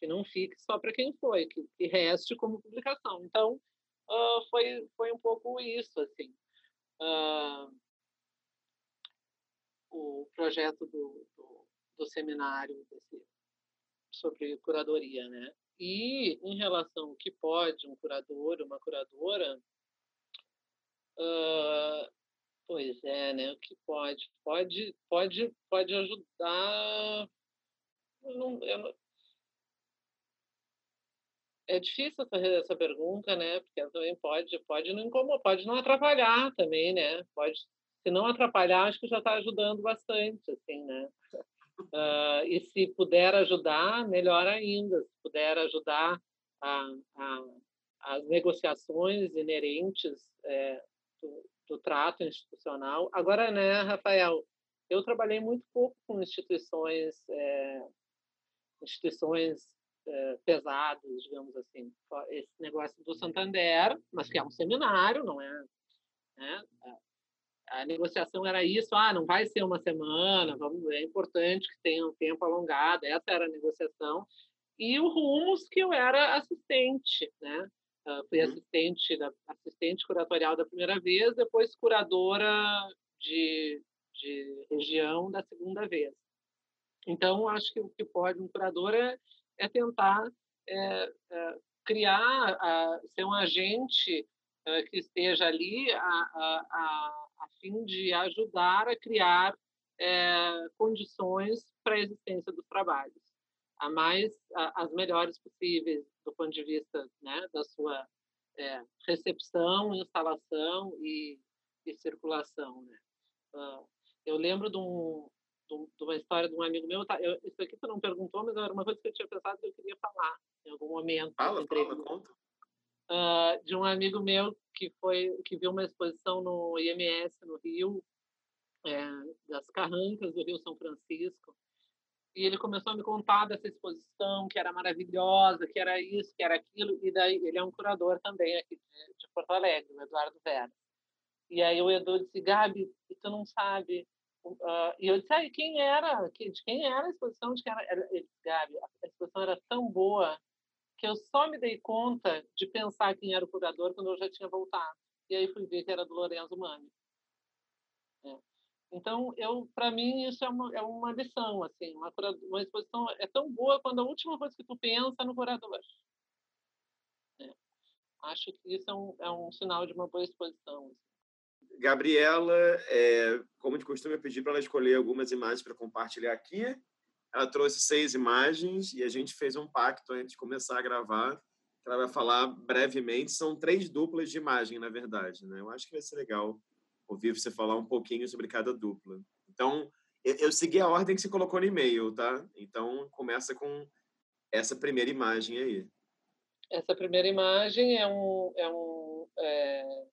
B: Que não fique só para quem foi, que, que, reste como publicação. Então, uh, foi, foi um pouco isso, assim. Uh, o projeto do, do, do seminário desse, sobre curadoria, né? E em relação ao que pode um curador, uma curadora Uh, pois é, né? O que pode? Pode, pode, pode ajudar. Não, não... É difícil essa, essa pergunta, né? Porque também pode, pode não incomodar, pode não atrapalhar também, né? Pode, se não atrapalhar, acho que já está ajudando bastante, assim, né? Uh, e se puder ajudar, melhor ainda. Se puder ajudar a, a, as negociações inerentes é, do, do trato institucional. Agora, né, Rafael, eu trabalhei muito pouco com instituições, é, instituições é, pesadas, digamos assim. Esse negócio do Santander, mas que é um seminário, não é? Né? A, negociação era isso, ah, não vai ser uma semana, vamos, é importante que tenha um tempo alongado, essa era a negociação. E o Rumos, que eu era assistente, né? Uh, fui uhum. assistente, da, assistente curatorial da primeira vez, depois curadora de, de região da segunda vez. Então, acho que o que pode um curador é, é tentar é, é, criar, a, ser um agente é, que esteja ali a, a, a, a, fim de ajudar a criar é, condições para a existência dos trabalhos a mais as melhores possíveis do ponto de vista né, da sua é, recepção, instalação e, e circulação. Né? Uh, eu lembro de, um, de, uma história de um amigo meu, tá, eu, isso aqui você não perguntou, mas era uma coisa que eu tinha pensado que eu queria falar em algum momento.
A: Fala, fala, conta.
B: Uh, de um amigo meu que foi que viu uma exposição no IMS no Rio é, das Carrancas do Rio São Francisco e ele começou a me contar dessa exposição, que era maravilhosa, que era isso, que era aquilo. E daí ele é um curador também aqui de, de Porto Alegre, o Eduardo Vera. E aí o Edu disse, Gabi, tu não sabe. Uh, e eu disse, ah, quem era? De quem era a exposição? De quem era? Ele disse, Gabi, a exposição era tão boa que eu só me dei conta de pensar quem era o curador quando eu já tinha voltado. E aí fui ver que era do Lorenzo Mani. É. Então, eu, para mim, isso é uma, é uma lição, assim, uma, uma exposição é tão boa quando a última coisa que tu pensa é no curador. É. Acho que isso é um, é um sinal de uma boa exposição. Assim.
A: Gabriela, é, como de costume, eu pedi para ela escolher algumas imagens para compartilhar aqui. Ela trouxe seis imagens e a gente fez um pacto antes de começar a gravar. Ela vai falar brevemente. São três duplas de imagem, na verdade. Né? Eu acho que vai ser legal ouvir você falar um pouquinho sobre cada dupla. Então, eu, segui a ordem que você colocou no e-mail, tá? Então, começa com essa primeira imagem aí.
B: Essa primeira imagem é um, é um é,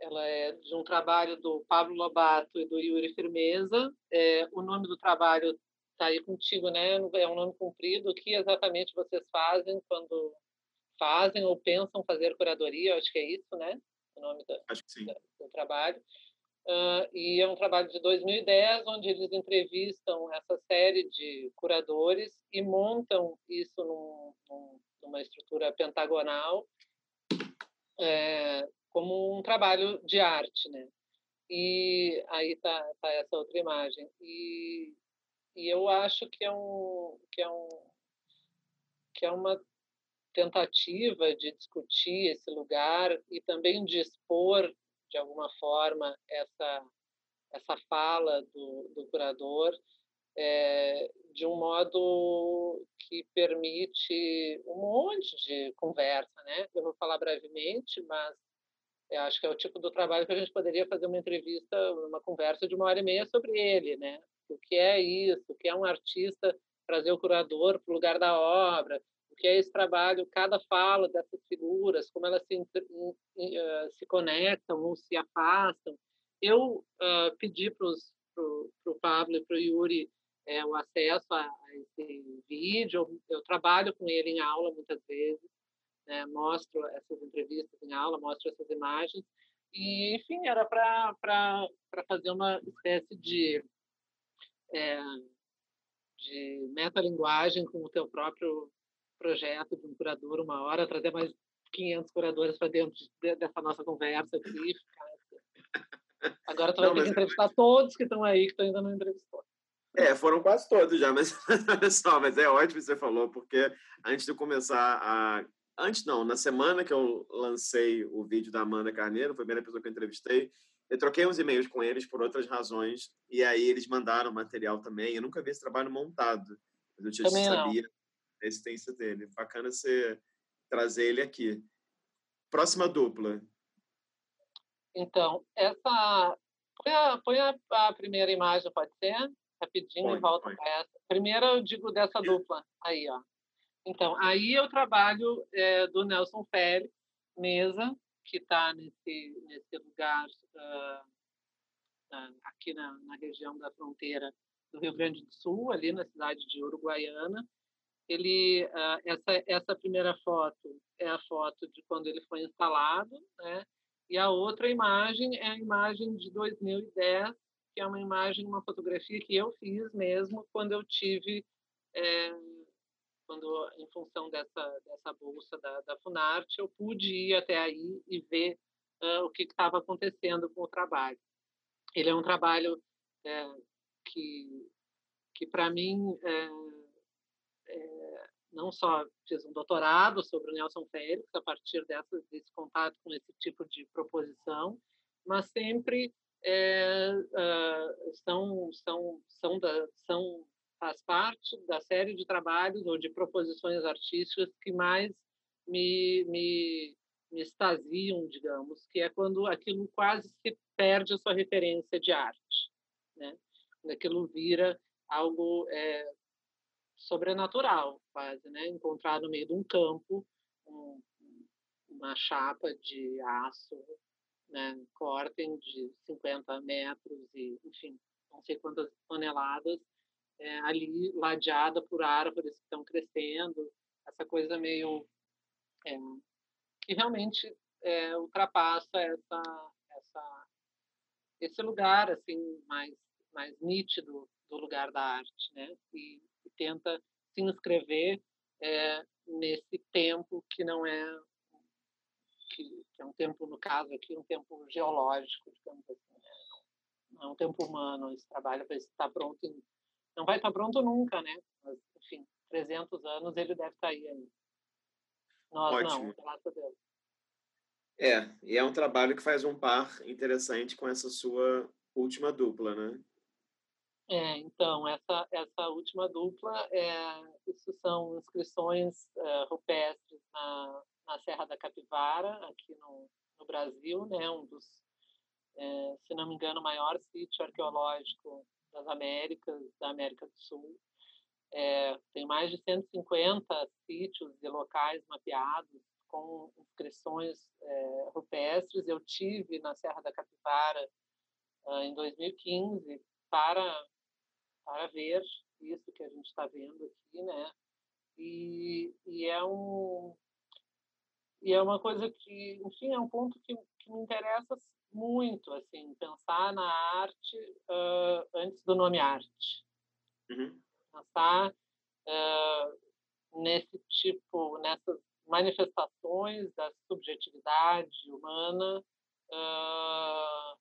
B: ela é de um trabalho do Pablo Lobato e do Yuri Firmeza. É, o nome do trabalho está aí contigo, né? É um nome comprido. O que exatamente vocês fazem quando fazem ou pensam fazer curadoria? Eu acho que é isso, né? O nome do, do trabalho. Uh, e é um trabalho de 2010, onde eles entrevistam essa série de curadores e montam isso num, num, numa estrutura pentagonal é, como um trabalho de arte, né? E aí tá, tá essa outra imagem. E, e eu acho que é um que é um que é uma tentativa de discutir esse lugar e também de expor de alguma forma, essa, essa fala do, do curador é, de um modo que permite um monte de conversa, né? Eu vou falar brevemente, mas acho que é o tipo do trabalho que a gente poderia fazer uma entrevista, uma conversa de uma hora e meia sobre ele, né? O que é isso? O que é um artista trazer o curador para o lugar da obra? Que é esse trabalho? Cada fala dessas figuras, como elas se, uh, se conectam ou se afastam. Eu uh, pedi para o Pablo e para o Yuri é, o acesso a, a, esse vídeo. Eu, eu trabalho com ele em aula muitas vezes né? mostro essas entrevistas em aula, mostro essas imagens. E, enfim, era para fazer uma espécie de, é, de metalinguagem com o teu próprio projeto de um curador, uma hora, trazer mais 500 curadores para dentro de, dessa nossa conversa aqui. Agora tu vai não, ter que entrevistar todos que estão aí, que tu ainda não entrevistou.
A: É, foram quase todos já, mas olha só, mas é ótimo que você falou, porque antes de começar a Antes não, na semana que eu lancei o vídeo da Amanda Carneiro, foi a primeira pessoa que eu entrevistei, eu troquei uns e-mails com eles por outras razões, e aí eles mandaram material também. Eu nunca vi esse trabalho montado, mas eu já sabia não. A existência dele. Bacana você trazer ele aqui. Próxima dupla.
B: Então, essa. Põe a, põe a, a primeira imagem, pode ser? Rapidinho põe, e volta para essa. Primeiro eu digo dessa dupla. Aí, ó. Então, aí eu trabalho é, do Nelson Félix, mesa, que está nesse, nesse lugar uh, uh, aqui na, na, região da fronteira do Rio Grande do Sul, ali na cidade de Uruguaiana. Ele, uh, essa, essa primeira foto é a foto de quando ele foi instalado, né? E a outra imagem é a imagem de 2010, que é uma imagem, uma fotografia que eu fiz mesmo quando eu tive é, quando em função dessa dessa bolsa da, da Funarte eu pude ir até aí e ver uh, o que estava acontecendo com o trabalho. Ele é um trabalho é, que que para mim é, não só fiz um doutorado sobre o Nelson Félix a partir dessa, desse contato com esse tipo de proposição, mas sempre é, uh, são são são da, são faz parte da série de trabalhos ou de proposições artísticas que mais me, me, me extasiam, digamos, que é quando aquilo quase se perde a sua referência de arte, né? Quando aquilo vira algo é, sobrenatural, quase, né? Encontrar no meio de um campo um, uma chapa de aço, né? Cortem de 50 metros e, enfim, não sei quantas toneladas é, ali ladeada por árvores que estão crescendo, essa coisa meio é, que realmente é, ultrapassa essa, essa, esse lugar assim mais mais nítido do lugar da arte, né? E, tenta se inscrever é, nesse tempo que não é que, que, é um tempo no caso aqui um tempo geológico, digamos assim, né? não é um tempo humano. Esse trabalho vai estar pronto em não vai estar pronto nunca, né? Mas, enfim, 300 anos ele deve estar aí ainda. Nós Ótimo. não, graças a Deus.
A: É, e é um trabalho que faz um par interessante com essa sua última dupla, né?
B: É, então, essa, essa última dupla, é, isso são inscrições é, rupestres na, na Serra da Capivara, aqui no, no Brasil, né? Um dos, é, se não me engano, maior sítio arqueológico das Américas, da América do Sul. Tem mais de 150 sítios e locais mapeados com inscrições rupestres. Eu tive na Serra da Capivara uh, em 2015 para para ver isso que a gente está vendo aqui, né? E, e é um e é uma coisa que, enfim, é um ponto que, que me interessa muito, assim, pensar na arte uh, antes do nome arte. Uhum. Pensar uh, nesse tipo, nessas manifestações da subjetividade humana uh,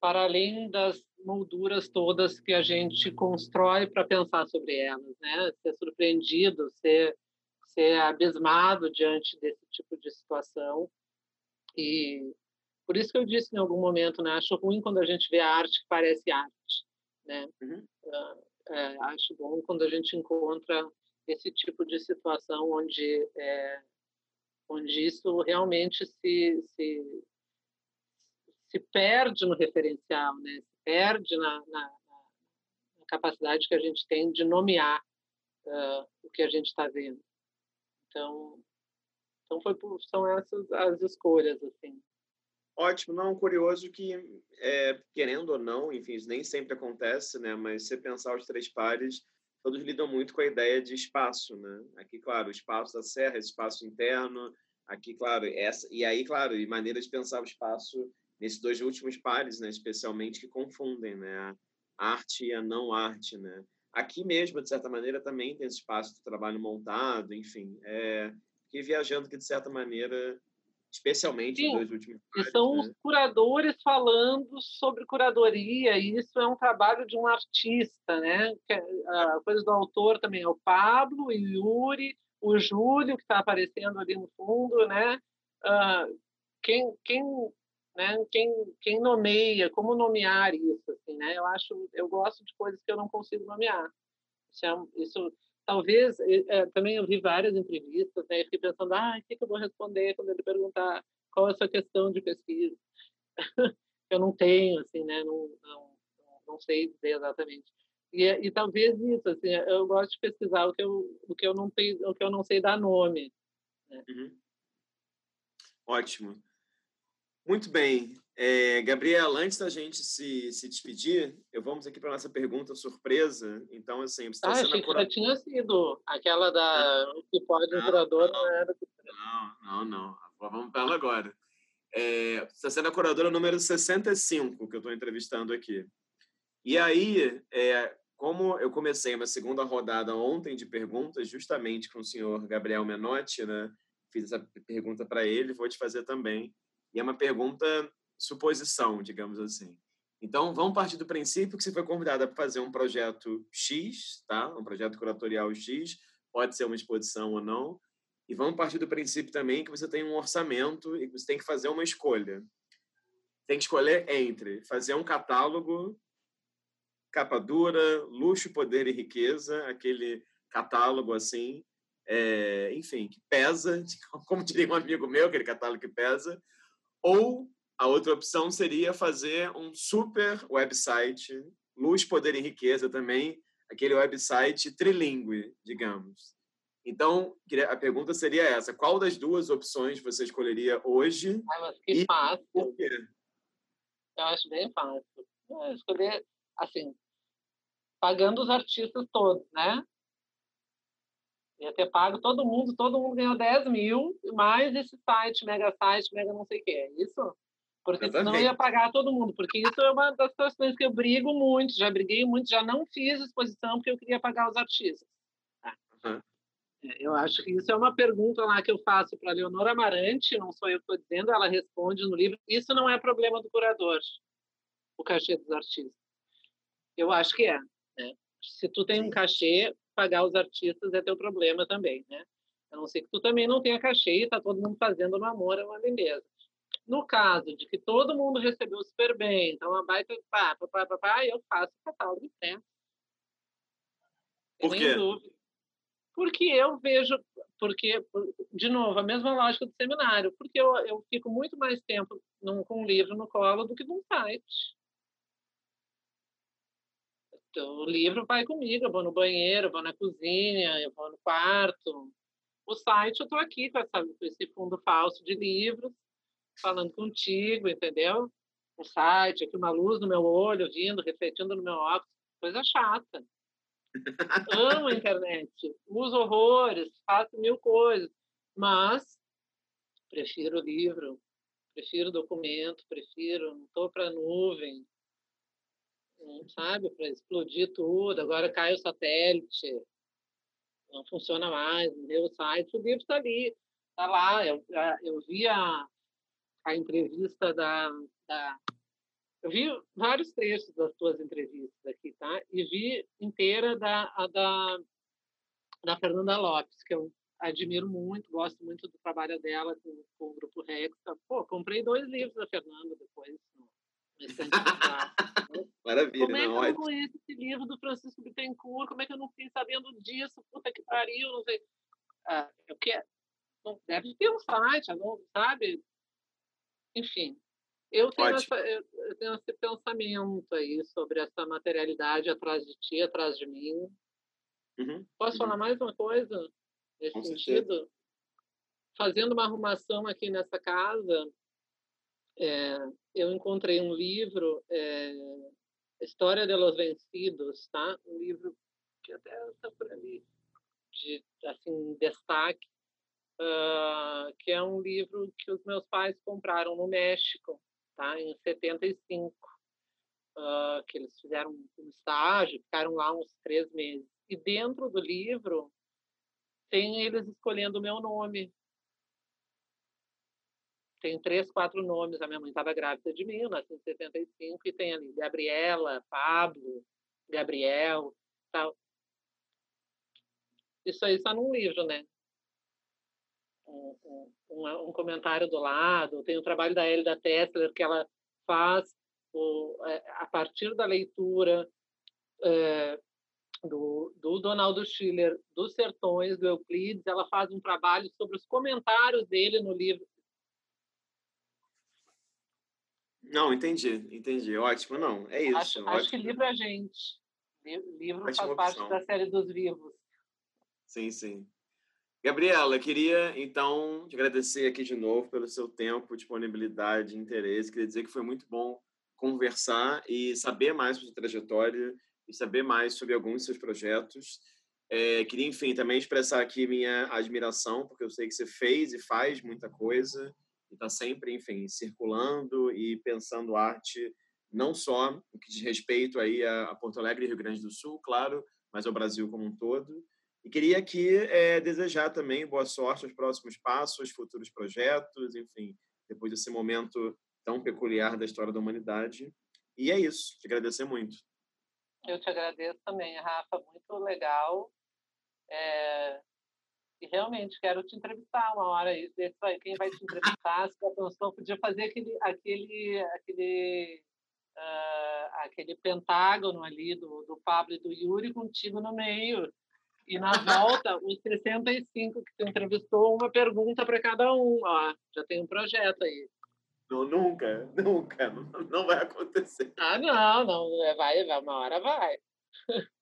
B: para além das molduras todas que a gente constrói para pensar sobre elas, né? Ser surpreendido, ser ser abismado diante desse tipo de situação e por isso que eu disse em algum momento, né? Acho ruim quando a gente vê a arte que parece arte, né? Uhum. É, acho bom quando a gente encontra esse tipo de situação onde é, onde isso realmente se, se se perde no referencial, né? Perde na, na, na capacidade que a gente tem de nomear uh, o que a gente está vendo. Então, então foi por, são essas as escolhas assim.
A: Ótimo, não, curioso que, é, querendo ou não, enfim, isso nem sempre acontece, né? Mas se pensar os três pares, todos lidam muito com a ideia de espaço, né? Aqui, claro, o espaço da serra, espaço interno, aqui, claro, essa e aí, claro, e maneira de pensar o espaço nesses dois últimos pares, né? Especialmente que confundem, né? A arte e a não arte, né? Aqui mesmo, de certa maneira, também tem esse espaço de trabalho montado, enfim, é, que viajando que de certa maneira especialmente Sim, nos dois últimos.
B: E são né? os curadores falando sobre curadoria, e isso é um trabalho de um artista, né? É, a coisa do autor também é o Pablo, o Yuri, o Júlio, que está aparecendo ali no fundo, né? Uh, quem, quem, né? quem, quem nomeia, como nomear isso, assim, né? Eu acho, eu gosto de coisas que eu não consigo nomear. Isso, é, isso talvez, é, também eu vi várias entrevistas, né, e fiquei pensando, ah, o que, que eu vou responder quando ele perguntar qual é a sua questão de pesquisa? eu não tenho, assim, né, não, não, não sei dizer exatamente. E, e talvez isso, assim, eu gosto de pesquisar o que eu, o que eu, não, o que eu não sei dar nome. Né?
A: Uhum. Ótimo. Muito bem. É, Gabriela, antes da gente se, se despedir, eu vamos aqui para nossa pergunta surpresa. Então, assim, você está
B: ah,
A: sendo
B: achei que já tinha sido aquela da não, que pode não, curador não, não era.
A: Não, não, não. Vamos para ela agora. É, você está sendo a curadora número 65 que eu estou entrevistando aqui. E aí, é, como eu comecei uma segunda rodada ontem de perguntas, justamente com o senhor Gabriel Menotti, né? Fiz essa pergunta para ele, vou te fazer também. E é uma pergunta suposição, digamos assim. Então, vamos partir do princípio que você foi convidada para fazer um projeto X, tá? Um projeto curatorial X, pode ser uma exposição ou não. E vamos partir do princípio também que você tem um orçamento e você tem que fazer uma escolha. Tem que escolher entre fazer um catálogo capa dura, luxo, poder e riqueza, aquele catálogo assim, é, enfim, que pesa, como diria um amigo meu, aquele catálogo que pesa, ou a outra opção seria fazer um super website, luz, poder e riqueza também, aquele website trilingue, digamos. Então, a pergunta seria essa: qual das duas opções você escolheria hoje?
B: Ah, mas que e fácil. Por quê? Eu acho bem fácil. Eu escolher, assim, pagando os artistas todos, né? Ia ter pago todo mundo, todo mundo ganhou 10 mil, mais esse site, mega site, mega não sei o que. É isso? Porque senão ia pagar todo mundo. Porque isso é uma das questões que eu brigo muito, já briguei muito, já não fiz exposição porque eu queria pagar os artistas. Uhum. Eu acho que isso é uma pergunta lá que eu faço para a Leonora Amarante, não sou eu que estou dizendo, ela responde no livro. Isso não é problema do curador, o cachê dos artistas. Eu acho que é. Né? Se tu tem um cachê, pagar os artistas é teu problema também, né? A não ser que tu também não tenha cachê e está todo mundo fazendo no amor, é uma beleza. No caso de que todo mundo recebeu super bem, então a baita pá, pá, pá, pá, eu faço catálogo pé.
A: Por quê?
B: Porque eu vejo, porque, de novo, a mesma lógica do seminário, porque eu, eu fico muito mais tempo num, com um livro no colo do que num site. Então, o livro vai comigo, eu vou no banheiro, eu vou na cozinha, eu vou no quarto. O site, eu estou aqui com, essa, com esse fundo falso de livros, falando contigo, entendeu? Um site, aqui uma luz no meu olho, vindo, refletindo no meu óculos, coisa chata. Amo a internet, uso horrores, faço mil coisas, mas prefiro o livro, prefiro documento, prefiro, não estou para nuvem, sabe, para explodir tudo. Agora cai o satélite, não funciona mais, meu site, o livro está ali, está lá. Eu, eu vi a, a entrevista da, da, Eu vi vários trechos das tuas entrevistas aqui, tá? E vi inteira da, a da, da Fernanda Lopes, que eu admiro muito, gosto muito do trabalho dela com, com o Grupo Rex. Pô, comprei dois livros da Fernanda depois,
A: Maravilha,
B: Como é que
A: não,
B: eu não conheço esse livro do Francisco Bittencourt? Como é que eu não fiquei sabendo disso? Puta que pariu, não sei. Ah, eu quero... Deve ter um site, sabe? enfim, Eu tenho, essa, eu tenho esse pensamento aí sobre essa materialidade atrás de ti, atrás de mim. Uhum, Posso uhum. falar mais uma coisa nesse Com sentido? Certeza. Fazendo uma arrumação aqui nessa casa, é, eu encontrei um livro, é, História de los Vencidos, tá? Um livro que até está por ali, de assim destaque, uh, que é um livro que os meus pais compraram no México tá? em 75, uh, ah, que eles fizeram um estágio, ficaram lá uns três meses. E dentro do livro tem eles escolhendo o meu nome. Tem três, quatro nomes. A minha mãe estava grávida de mim, em 1975, e tem ali Gabriela, Pablo, Gabriel, tal. Isso aí está num livro, né? um, um, um, comentário do lado. Tem o trabalho da Elida Tessler, que ela faz o, é, a partir da leitura é, do, do Donaldo Schiller, dos Sertões, do Euclides, ela faz um trabalho sobre os comentários dele no livro.
A: Não, entendi, entendi. Ótimo, não, é isso.
B: Acho, acho que livro é gente. Livro Ótima faz parte opção. da série dos vivos.
A: Sim, sim. Gabriela, queria então te agradecer aqui de novo pelo seu tempo, disponibilidade, interesse. Queria dizer que foi muito bom conversar e saber mais sobre sua trajetória e saber mais sobre alguns dos seus projetos. É, queria, enfim, também expressar aqui minha admiração, porque eu sei que você fez e faz muita coisa está sempre, enfim, circulando e pensando arte, não só no que diz respeito aí a Porto Alegre e Rio Grande do Sul, claro, mas ao Brasil como um todo. E queria aqui é, desejar também boa sorte aos próximos passos, futuros projetos, enfim, depois desse momento tão peculiar da história da humanidade. E é isso, te agradecer muito.
B: Eu te agradeço também, Rafa, muito legal. É... Realmente quero te entrevistar uma hora. Quem vai te entrevistar, se a pensou, podia fazer aquele, aquele, aquele, uh, aquele pentágono ali do, do Pablo e do Yuri contigo no meio. E na volta, os 65 que tu entrevistou, uma pergunta para cada um. Ó, já tem um projeto aí.
A: Não, nunca, nunca. Não, não vai acontecer.
B: Ah, não, não. É, vai, vai uma hora vai.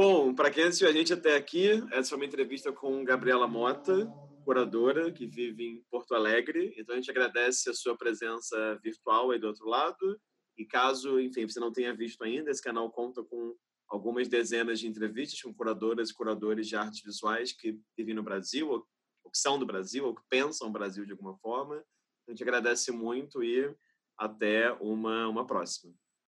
A: Bom, para quem assistiu a gente até aqui, essa foi uma entrevista com Gabriela Mota, curadora, que vive em Porto Alegre. Então a gente agradece a sua presença virtual aí do outro lado. E caso, enfim, você não tenha visto ainda, esse canal conta com algumas dezenas de entrevistas com curadoras e curadores de artes visuais que vivem no Brasil, ou, que são do Brasil, ou que pensam o Brasil de alguma forma. A gente agradece muito e até uma, uma próxima.